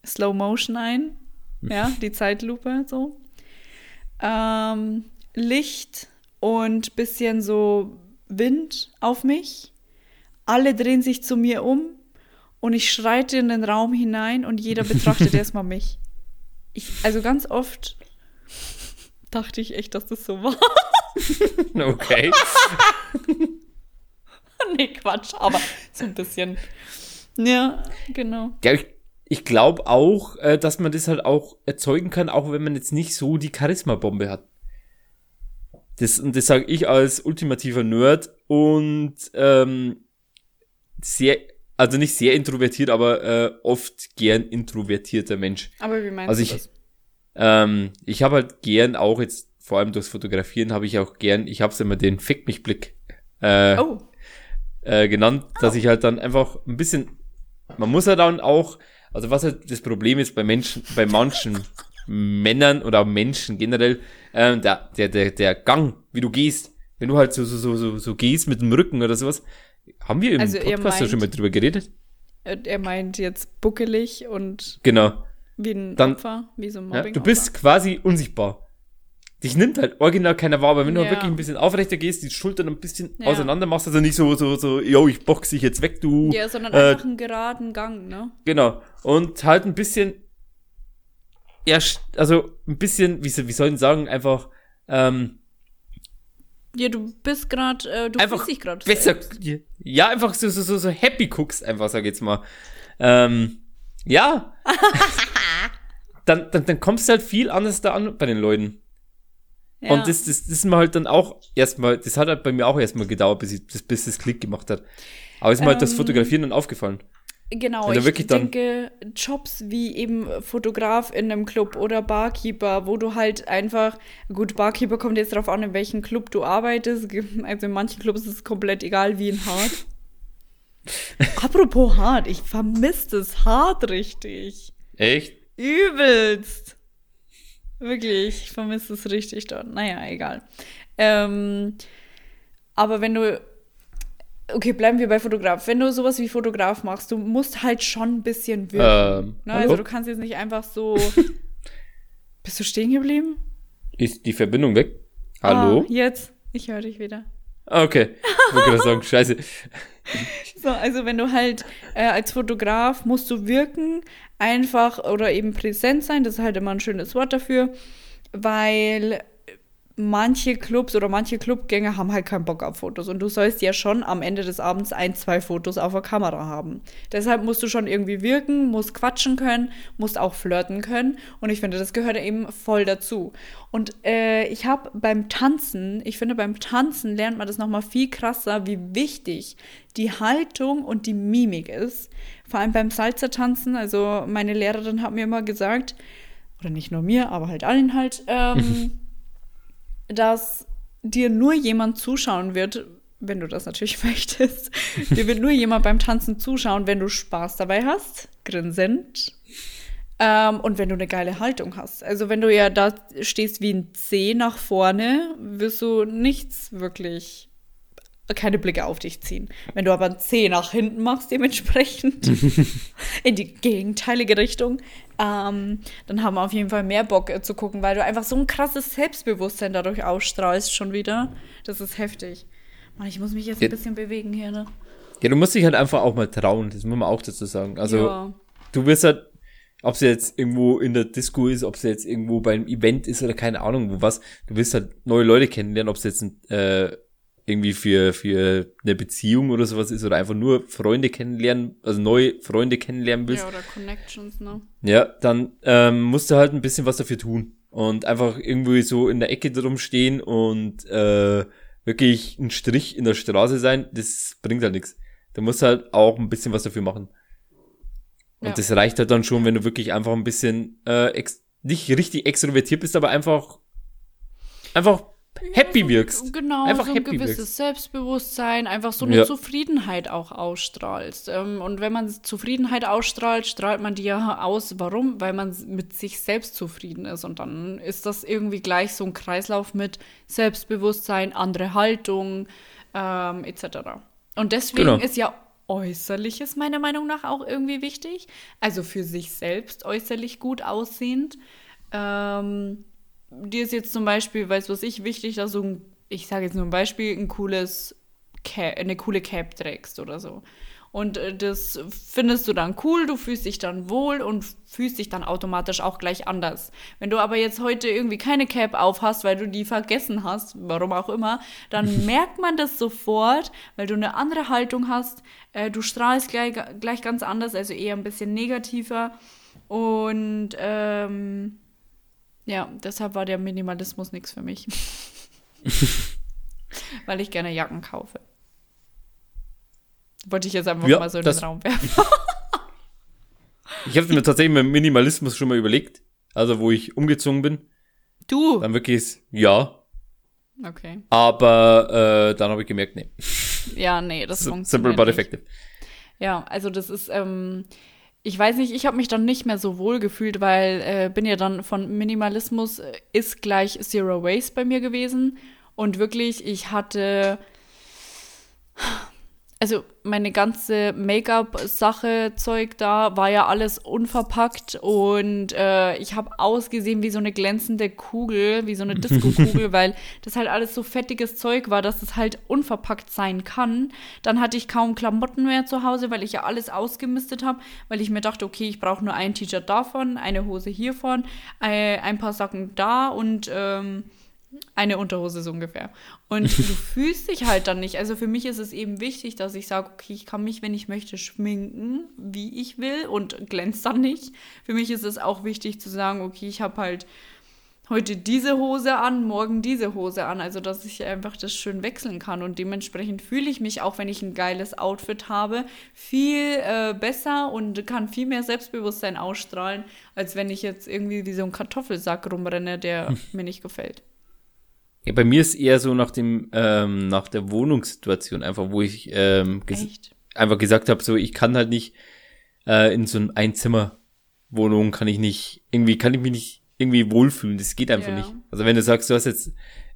Speaker 2: Slow Motion ein. Ja, die Zeitlupe so. Ähm, Licht und bisschen so Wind auf mich. Alle drehen sich zu mir um und ich schreite in den Raum hinein und jeder betrachtet erstmal mich. Ich, also ganz oft dachte ich echt, dass das so war.
Speaker 1: Okay.
Speaker 2: nee, Quatsch, aber so ein bisschen. Ja, genau.
Speaker 1: Ja, ich ich glaube auch, äh, dass man das halt auch erzeugen kann, auch wenn man jetzt nicht so die Charisma-Bombe hat. Das, und das sage ich als ultimativer Nerd und ähm, sehr, also nicht sehr introvertiert, aber äh, oft gern introvertierter Mensch.
Speaker 2: Aber wie meinst
Speaker 1: Also
Speaker 2: du
Speaker 1: ich-
Speaker 2: das?
Speaker 1: Ähm, ich habe halt gern auch jetzt, vor allem durchs Fotografieren, habe ich auch gern, ich habe es immer den Fick mich Blick äh,
Speaker 2: Oh,
Speaker 1: äh, genannt, dass ich halt dann einfach ein bisschen, man muss halt dann auch, also was halt das Problem ist bei Menschen, bei manchen Männern oder auch Menschen generell, ähm, der, der, der, der Gang, wie du gehst, wenn du halt so, so, so, so, so gehst mit dem Rücken oder sowas, haben wir im
Speaker 2: Also
Speaker 1: Podcast ja
Speaker 2: meint-
Speaker 1: schon mal drüber geredet?
Speaker 2: er meint jetzt buckelig und
Speaker 1: Genau.
Speaker 2: wie ein
Speaker 1: Dann-
Speaker 2: Opfer, wie so ein
Speaker 1: Ja,
Speaker 2: Mobbing.
Speaker 1: du bist quasi unsichtbar. Dich nimmt halt original keiner wahr, aber wenn du
Speaker 2: Ja.
Speaker 1: wirklich ein bisschen aufrechter gehst, die Schultern ein bisschen
Speaker 2: Ja.
Speaker 1: auseinander machst, also nicht so, so, so, yo, ich box dich jetzt weg, du.
Speaker 2: Ja, sondern
Speaker 1: äh,
Speaker 2: einfach einen geraden Gang, ne?
Speaker 1: Genau. Und halt ein bisschen, erst, also ein bisschen, wie, wie soll ich sagen, einfach, ähm,
Speaker 2: Ja, du bist gerade, äh, du
Speaker 1: einfach
Speaker 2: fühlst dich gerade
Speaker 1: besser, ja, einfach so, so, so, so happy guckst, einfach, sag ich jetzt mal. Ähm, ja. dann, dann, dann kommst du halt viel anders da an bei den Leuten.
Speaker 2: Ja.
Speaker 1: Und das, das, das ist mir halt dann auch erstmal, das hat halt bei mir auch erstmal gedauert, bis, ich, bis, bis das Klick gemacht hat. Aber ist mir halt das
Speaker 2: Ähm,
Speaker 1: Fotografieren dann aufgefallen.
Speaker 2: Genau, ich
Speaker 1: wirklich
Speaker 2: denke, Jobs wie eben Fotograf in einem Club oder Barkeeper, wo du halt einfach, gut, Barkeeper kommt jetzt darauf an, in welchem Club du arbeitest. Also in manchen Clubs ist es komplett egal, wie in Hart. Apropos Hart, ich vermisse das Hart richtig.
Speaker 1: Echt?
Speaker 2: Übelst. Wirklich, ich vermisse es richtig dort. Naja, egal. Ähm, aber wenn du. Okay, bleiben wir bei Fotograf. Wenn du sowas wie Fotograf machst, du musst halt schon ein bisschen wirken.
Speaker 1: Ähm,
Speaker 2: ne? Also du kannst jetzt nicht einfach so. Bist du stehen geblieben?
Speaker 1: Ist die Verbindung weg? Hallo?
Speaker 2: Ah, jetzt. Ich höre dich wieder.
Speaker 1: Ah, okay. Ich wollte gerade sagen, scheiße.
Speaker 2: So, also wenn du halt äh, als Fotograf musst du wirken, einfach oder eben präsent sein, das ist halt immer ein schönes Wort dafür, weil manche Clubs oder manche Clubgänger haben halt keinen Bock auf Fotos und du sollst ja schon am Ende des Abends ein, zwei Fotos auf der Kamera haben. Deshalb musst du schon irgendwie wirken, musst quatschen können, musst auch flirten können und ich finde, das gehört eben voll dazu. Und äh, ich habe beim Tanzen, ich finde, beim Tanzen lernt man das nochmal viel krasser, wie wichtig die Haltung und die Mimik ist. Vor allem beim Salsa-Tanzen, also meine Lehrerin hat mir immer gesagt, oder nicht nur mir, aber halt allen halt, ähm, dass dir nur jemand zuschauen wird, wenn du das natürlich möchtest. Dir wird nur jemand beim Tanzen zuschauen, wenn du Spaß dabei hast, grinsend. Ähm, und wenn du eine geile Haltung hast. Also wenn du ja da stehst wie ein C nach vorne, wirst du nichts wirklich, keine Blicke auf dich ziehen. Wenn du aber ein C nach hinten machst, dementsprechend in die gegenteilige Richtung, ähm, dann haben wir auf jeden Fall mehr Bock äh, zu gucken, weil du einfach so ein krasses Selbstbewusstsein dadurch ausstrahlst schon wieder. Das ist heftig. Mann, ich muss mich jetzt
Speaker 1: Ja.
Speaker 2: ein bisschen bewegen hier, ne?
Speaker 1: Ja, du musst dich halt einfach auch mal trauen, das muss man auch dazu sagen. Also,
Speaker 2: ja.
Speaker 1: du wirst halt, ob sie jetzt irgendwo in der Disco ist, ob sie jetzt irgendwo beim Event ist oder keine Ahnung wo was, du wirst halt neue Leute kennenlernen, ob es jetzt ein, äh, irgendwie für, für eine Beziehung oder sowas ist oder einfach nur Freunde kennenlernen, also neue Freunde kennenlernen willst,
Speaker 2: Ja, oder Connections, ne?
Speaker 1: ja, dann ähm, musst du halt ein bisschen was dafür tun. Und einfach irgendwie so in der Ecke drum stehen und äh, wirklich ein Strich in der Straße sein, das bringt halt nichts. Du musst halt auch ein bisschen was dafür machen. Und
Speaker 2: Ja.
Speaker 1: das reicht halt dann schon, wenn du wirklich einfach ein bisschen äh, ex nicht richtig extrovertiert bist, aber einfach einfach happy
Speaker 2: so,
Speaker 1: wirkst.
Speaker 2: Genau,
Speaker 1: Einfach
Speaker 2: so ein
Speaker 1: happy
Speaker 2: gewisses
Speaker 1: wirkst.
Speaker 2: Selbstbewusstsein, einfach so eine
Speaker 1: Ja.
Speaker 2: Zufriedenheit auch ausstrahlst. Ähm, Und wenn man Zufriedenheit ausstrahlt, strahlt man die ja aus. Warum? Weil man mit sich selbst zufrieden ist. Und dann ist das irgendwie gleich so ein Kreislauf mit Selbstbewusstsein, andere Haltung ähm, etc. Und deswegen
Speaker 1: Genau.
Speaker 2: ist ja Äußerliches meiner Meinung nach auch irgendwie wichtig. Also für sich selbst äußerlich gut aussehend. Ähm, dir ist jetzt zum Beispiel, weißt du was ich, wichtig, dass du, ein, ich sage jetzt nur ein Beispiel, ein cooles Cap, eine coole Cap trägst oder so. Und äh, das findest du dann cool, du fühlst dich dann wohl und fühlst dich dann automatisch auch gleich anders. Wenn du aber jetzt heute irgendwie keine Cap auf hast, weil du die vergessen hast, warum auch immer, dann merkt man das sofort, weil du eine andere Haltung hast. Äh, du strahlst gleich, gleich ganz anders, also eher ein bisschen negativer. Und ähm, ja, deshalb war der Minimalismus nichts für mich. Weil ich gerne Jacken kaufe. Wollte ich jetzt einfach
Speaker 1: Ja,
Speaker 2: mal so in den Raum werfen.
Speaker 1: Ich habe mir tatsächlich mit Minimalismus schon mal überlegt, also wo ich umgezogen bin,
Speaker 2: Du!
Speaker 1: dann wirklich ja,
Speaker 2: Okay.
Speaker 1: aber äh, dann habe ich gemerkt, nee,
Speaker 2: Ja, nee, das
Speaker 1: simple
Speaker 2: funktioniert
Speaker 1: but
Speaker 2: nicht.
Speaker 1: effective.
Speaker 2: Ja, also das ist, ähm, ich weiß nicht, ich habe mich dann nicht mehr so wohl gefühlt, weil äh, bin ja dann von Minimalismus äh, ist gleich Zero Waste bei mir gewesen. Und wirklich, ich hatte, also meine ganze Make-up-Sache, Zeug da, war ja alles unverpackt und äh, ich habe ausgesehen wie so eine glänzende Kugel, wie so eine Disco-Kugel, weil das halt alles so fettiges Zeug war, dass es halt unverpackt sein kann. Dann hatte ich kaum Klamotten mehr zu Hause, weil ich ja alles ausgemistet habe, weil ich mir dachte, okay, ich brauche nur ein T-Shirt davon, eine Hose hiervon, äh, ein paar Socken da und ähm, eine Unterhose so ungefähr. Und du fühlst dich halt dann nicht. Also für mich ist es eben wichtig, dass ich sage, okay, ich kann mich, wenn ich möchte, schminken, wie ich will und glänzt dann nicht. Für mich ist es auch wichtig zu sagen, okay, ich habe halt heute diese Hose an, morgen diese Hose an. Also dass ich einfach das schön wechseln kann. Und dementsprechend fühle ich mich, auch wenn ich ein geiles Outfit habe, viel äh, besser und kann viel mehr Selbstbewusstsein ausstrahlen, als wenn ich jetzt irgendwie wie so ein Kartoffelsack rumrenne, der mir nicht gefällt.
Speaker 1: Ja, bei mir ist eher so nach dem, ähm, nach der Wohnungssituation einfach, wo ich ähm, ges
Speaker 2: Echt?
Speaker 1: einfach gesagt habe, so ich kann halt nicht äh, in so einem Einzimmerwohnung kann ich nicht, irgendwie kann ich mich nicht irgendwie wohlfühlen. Das geht einfach
Speaker 2: Ja.
Speaker 1: nicht. Also wenn du sagst, du hast jetzt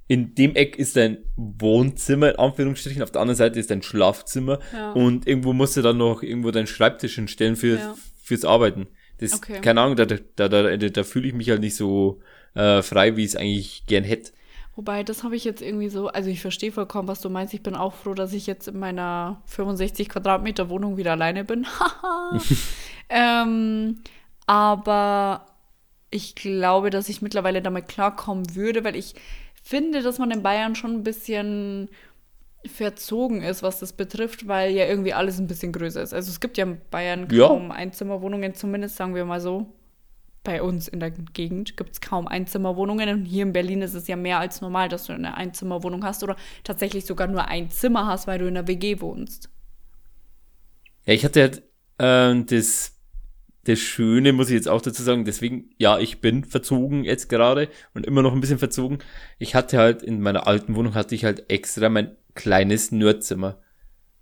Speaker 1: in dem Eck ist dein Wohnzimmer, in Anführungsstrichen, auf der anderen Seite ist dein Schlafzimmer
Speaker 2: Ja.
Speaker 1: und irgendwo musst du dann noch irgendwo deinen Schreibtisch hinstellen für,
Speaker 2: Ja.
Speaker 1: fürs Arbeiten. Das,
Speaker 2: Okay.
Speaker 1: keine Ahnung, da, da, da, da, da fühle ich mich halt nicht so äh, frei, wie ich es eigentlich gern hätte.
Speaker 2: Wobei, das habe ich jetzt irgendwie so, also ich verstehe vollkommen, was du meinst. Ich bin auch froh, dass ich jetzt in meiner 65 Quadratmeter Wohnung wieder alleine bin. Ähm, aber ich glaube, dass ich mittlerweile damit klarkommen würde, weil ich finde, dass man in Bayern schon ein bisschen verzogen ist, was das betrifft, weil ja irgendwie alles ein bisschen größer ist. Also es gibt ja in Bayern
Speaker 1: Ja.
Speaker 2: kaum Einzimmerwohnungen, zumindest sagen wir mal so. Bei uns in der Gegend gibt es kaum Einzimmerwohnungen und hier in Berlin ist es ja mehr als normal, dass du eine Einzimmerwohnung hast oder tatsächlich sogar nur ein Zimmer hast, weil du in der WG wohnst.
Speaker 1: Ja, ich hatte halt ähm, das, das Schöne, muss ich jetzt auch dazu sagen, deswegen, ja, ich bin verzogen jetzt gerade und immer noch ein bisschen verzogen. Ich hatte halt in meiner alten Wohnung hatte ich halt extra mein kleines Nerdzimmer,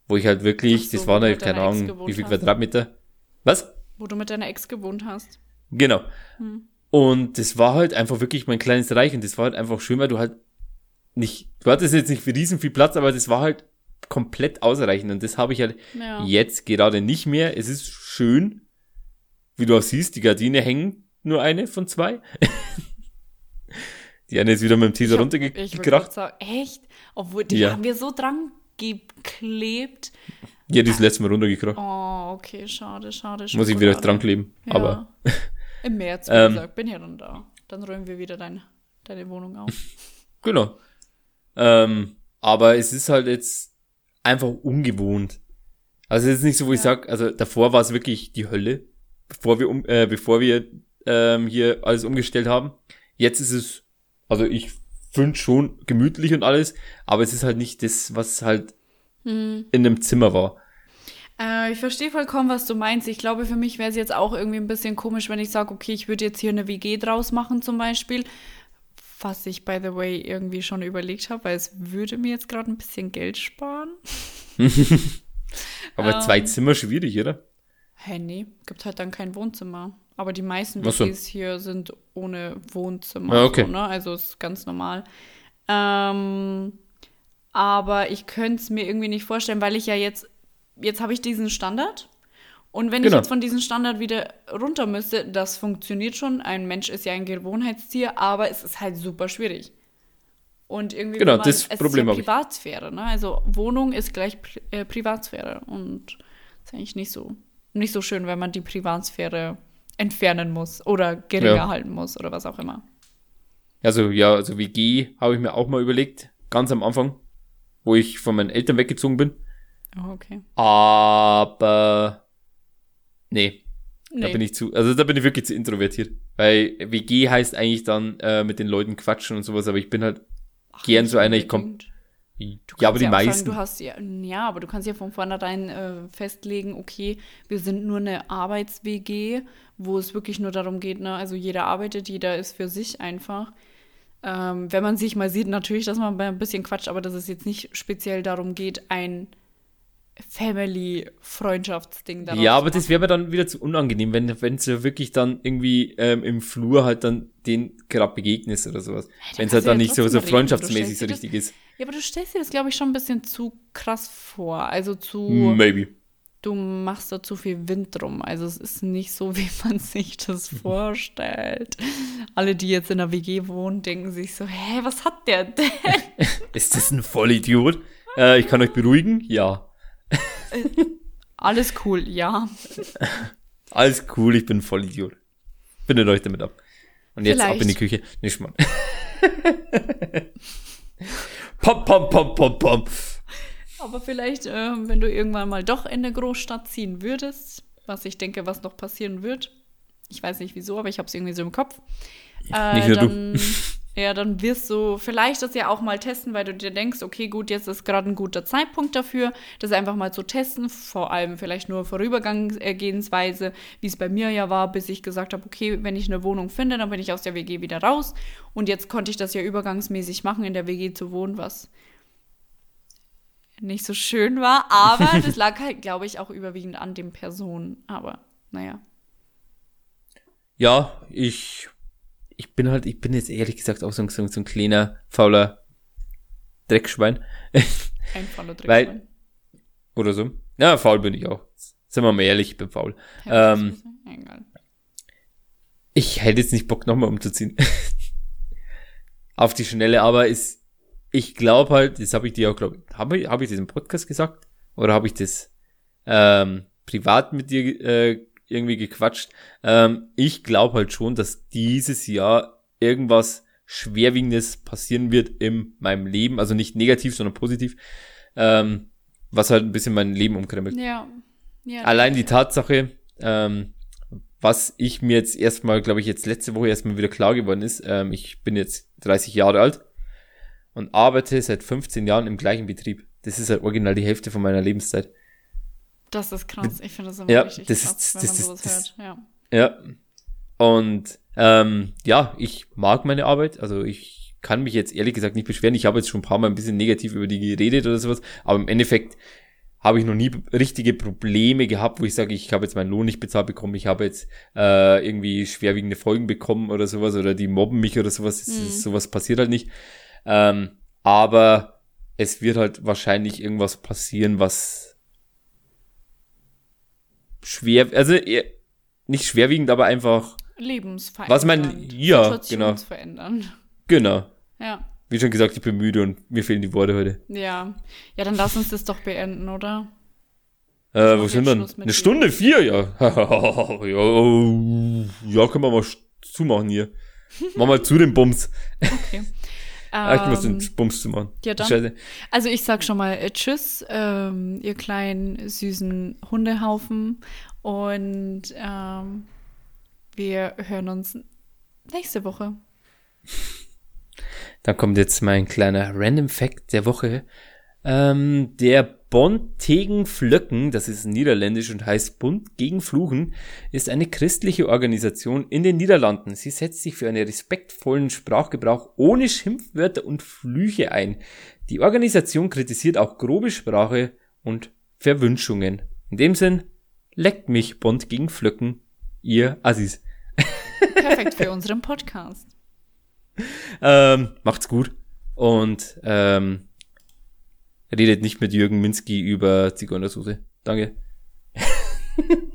Speaker 1: wo ich halt wirklich,
Speaker 2: so,
Speaker 1: das waren halt, keine Ahnung, wie viel
Speaker 2: hast.
Speaker 1: Quadratmeter. Was?
Speaker 2: Wo du mit deiner Ex gewohnt hast.
Speaker 1: Genau.
Speaker 2: Hm.
Speaker 1: Und das war halt einfach wirklich mein kleines Reich und das war halt einfach schön, weil du halt nicht, du hattest jetzt nicht für riesen viel Platz, aber das war halt komplett ausreichend und das habe ich halt
Speaker 2: Ja.
Speaker 1: jetzt gerade nicht mehr. Es ist schön, wie du auch siehst, die Gardine hängen nur eine von zwei. die eine ist wieder mit dem Teaser runtergekracht.
Speaker 2: echt? Obwohl, die
Speaker 1: Ja.
Speaker 2: haben wir so dran geklebt.
Speaker 1: Ja, die ist letztes Mal runtergekracht.
Speaker 2: Oh, okay, schade, schade.
Speaker 1: Muss ich wieder dran kleben.
Speaker 2: Ja.
Speaker 1: Aber
Speaker 2: Im März, wie
Speaker 1: Ähm.
Speaker 2: gesagt, bin ja dann da. Dann räumen wir wieder dein, deine Wohnung auf.
Speaker 1: genau. Ähm, Aber es ist halt jetzt einfach ungewohnt. Also es ist nicht so, wo ich
Speaker 2: Ja.
Speaker 1: sag, also davor war es wirklich die Hölle, bevor wir um, äh, bevor wir ähm, hier alles umgestellt haben. Jetzt ist es, also ich finde schon gemütlich und alles, aber es ist halt nicht das, was halt
Speaker 2: Hm.
Speaker 1: in einem Zimmer war.
Speaker 2: Äh, ich verstehe vollkommen, was du meinst. Ich glaube, für mich wäre es jetzt auch irgendwie ein bisschen komisch, wenn ich sage, okay, ich würde jetzt hier eine WG draus machen zum Beispiel. Was ich, by the way, irgendwie schon überlegt habe, weil es würde mir jetzt gerade ein bisschen Geld sparen.
Speaker 1: Aber
Speaker 2: Ähm.
Speaker 1: zwei Zimmer schwierig, oder?
Speaker 2: Hä, nee, gibt halt dann kein Wohnzimmer. Aber die meisten
Speaker 1: Ach so.
Speaker 2: WGs hier sind ohne Wohnzimmer.
Speaker 1: Ah, okay.
Speaker 2: so, ne? Also ist ganz normal. Ähm, aber ich könnte es mir irgendwie nicht vorstellen, weil ich ja jetzt, jetzt habe ich diesen Standard. Und wenn
Speaker 1: Genau.
Speaker 2: ich jetzt von diesem Standard wieder runter müsste, das funktioniert schon. Ein Mensch ist ja ein Gewohnheitstier, aber es ist halt super schwierig. Und irgendwie
Speaker 1: Genau,
Speaker 2: man,
Speaker 1: das
Speaker 2: es
Speaker 1: Problem
Speaker 2: ist ja. Privatsphäre, ne? Also Wohnung ist gleich Pri äh, Privatsphäre und ist eigentlich nicht so nicht so schön, wenn man die Privatsphäre entfernen muss oder geringer
Speaker 1: Ja.
Speaker 2: halten muss oder was auch immer.
Speaker 1: Also ja, also WG habe ich mir auch mal überlegt, ganz am Anfang, wo ich von meinen Eltern weggezogen bin.
Speaker 2: Oh, okay.
Speaker 1: Aber nee, da
Speaker 2: Nee.
Speaker 1: bin ich zu, also da bin ich wirklich zu introvertiert. Weil WG heißt eigentlich dann äh, mit den Leuten quatschen und sowas, aber ich bin halt
Speaker 2: Ach,
Speaker 1: gern so einer, ich komm-
Speaker 2: unbedingt. Du
Speaker 1: ja, aber die
Speaker 2: sagen,
Speaker 1: meisten.
Speaker 2: du hast ja, ja, aber du kannst ja von vornherein äh, festlegen, okay, wir sind nur eine Arbeits-WG, wo es wirklich nur darum geht, ne, also jeder arbeitet, jeder ist für sich einfach. Ähm, wenn man sich mal sieht, natürlich, dass man ein bisschen quatscht, aber dass es jetzt nicht speziell darum geht, ein Family-Freundschaftsding daraus
Speaker 1: ja, aber das wäre mir dann wieder zu unangenehm, wenn wenn du wirklich dann irgendwie ähm, im Flur halt dann den gerade begegnest oder sowas. Wenn es halt dann
Speaker 2: ja
Speaker 1: nicht so, so freundschaftsmäßig so
Speaker 2: dir das-
Speaker 1: richtig ist.
Speaker 2: Ja, aber du stellst dir das, glaube ich, schon ein bisschen zu krass vor. Also zu,
Speaker 1: Maybe.
Speaker 2: du machst da zu viel Wind drum. Also es ist nicht so, wie man sich das vorstellt. Alle, die jetzt in der WG wohnen, denken sich so, hä, was hat der denn?
Speaker 1: Ist das ein Vollidiot? Äh, ich kann euch beruhigen? Ja.
Speaker 2: Alles cool, ja.
Speaker 1: Alles cool, ich bin ein Vollidiot. Bindet euch damit ab. Und jetzt ab in die
Speaker 2: Vielleicht.
Speaker 1: Küche. Nicht mal. pom, pom, pom, pom, pom.
Speaker 2: Aber vielleicht, ähm, wenn du irgendwann mal doch in eine Großstadt ziehen würdest, was ich denke, was noch passieren wird. Ich weiß nicht wieso, aber ich habe es irgendwie so im Kopf. Äh,
Speaker 1: Nicht nur du.
Speaker 2: Ja, dann wirst du vielleicht das ja auch mal testen, weil du dir denkst, okay, gut, jetzt ist gerade ein guter Zeitpunkt dafür, das einfach mal zu testen, vor allem vielleicht nur Vorübergehensweise, wie es bei mir ja war, bis ich gesagt habe, okay, wenn ich eine Wohnung finde, dann bin ich aus der WG wieder raus. Und jetzt konnte ich das ja übergangsmäßig machen, in der WG zu wohnen, was nicht so schön war, aber das lag halt, glaube ich, auch überwiegend an den Personen. Aber naja.
Speaker 1: Ja, ich, ich bin halt, ich bin jetzt ehrlich gesagt auch so, ein- so, ein- kleiner, fauler Dreckschwein.
Speaker 2: Ein voller
Speaker 1: Weil-
Speaker 2: Drecksmann.
Speaker 1: Oder so. Ja, faul bin ich auch. Sind wir mal ehrlich, ich bin faul. Ähm. Ich hätte jetzt nicht Bock, nochmal umzuziehen. Auf die Schnelle, aber ist, ich glaube halt, das habe ich dir auch, glaube habe ich, hab ich das im Podcast gesagt? Oder habe ich das ähm, privat mit dir äh, irgendwie gequatscht? Ähm, ich glaube halt schon, dass dieses Jahr irgendwas Schwerwiegendes passieren wird in meinem Leben. Also nicht negativ, sondern positiv. Ähm, was halt ein bisschen mein Leben umkrempelt.
Speaker 2: Ja. ja
Speaker 1: Allein die Tatsache, ähm, was ich mir jetzt erstmal, glaube ich, jetzt letzte Woche erstmal wieder klar geworden ist, ähm, ich bin jetzt 30 Jahre alt und arbeite seit 15 Jahren im gleichen Betrieb. Das ist halt original die Hälfte von meiner Lebenszeit.
Speaker 2: Das ist krass. Ich finde das immer
Speaker 1: Ja,
Speaker 2: richtig
Speaker 1: das
Speaker 2: krass,
Speaker 1: ist-
Speaker 2: wenn
Speaker 1: das
Speaker 2: man sowas
Speaker 1: das-
Speaker 2: hört. Ja.
Speaker 1: Ja. Und ähm, ja, ich mag meine Arbeit. Also ich kann mich jetzt ehrlich gesagt nicht beschweren. Ich habe jetzt schon ein paar Mal ein bisschen negativ über die geredet oder sowas, aber im Endeffekt habe ich noch nie richtige Probleme gehabt, wo ich sage, ich habe jetzt meinen Lohn nicht bezahlt bekommen, ich habe jetzt äh, irgendwie schwerwiegende Folgen bekommen oder sowas oder die mobben mich oder sowas.
Speaker 2: Mhm.
Speaker 1: ist, sowas passiert halt nicht. Ähm, aber es wird halt wahrscheinlich irgendwas passieren, was schwer, also eher, nicht schwerwiegend, aber einfach
Speaker 2: Lebensverändernd.
Speaker 1: Was mein- ja, genau.
Speaker 2: Situationsverändernd.
Speaker 1: Genau.
Speaker 2: Ja.
Speaker 1: Wie schon gesagt, ich bin müde und mir fehlen die Worte heute.
Speaker 2: Ja. Ja, dann lass uns das doch beenden, oder?
Speaker 1: Äh, wo sind
Speaker 2: mit
Speaker 1: Eine
Speaker 2: dir.
Speaker 1: Stunde vier, ja. ja, oh, ja, können wir mal zumachen hier. Mach mal zu den Bums.
Speaker 2: Okay.
Speaker 1: Ah, ich muss
Speaker 2: Ähm,
Speaker 1: den Bums zu machen.
Speaker 2: ja, dann.
Speaker 1: Scheiße.
Speaker 2: Also ich sag schon mal äh, Tschüss, ähm, ihr kleinen süßen Hundehaufen. Und ähm, wir hören uns nächste Woche.
Speaker 1: Dann kommt jetzt mein kleiner Random Fact der Woche. Ähm, der Bond tegen Flöcken, das ist niederländisch und heißt Bund gegen Fluchen, ist eine christliche Organisation in den Niederlanden. Sie setzt sich für einen respektvollen Sprachgebrauch ohne Schimpfwörter und Flüche ein. Die Organisation kritisiert auch grobe Sprache und Verwünschungen. In dem Sinn, leckt mich Bond gegen Flöcken, ihr Assis.
Speaker 2: Perfekt für unseren Podcast.
Speaker 1: Ähm, macht's gut und ähm, Redet nicht mit Jürgen Minsky über Zigeunersoße. Danke.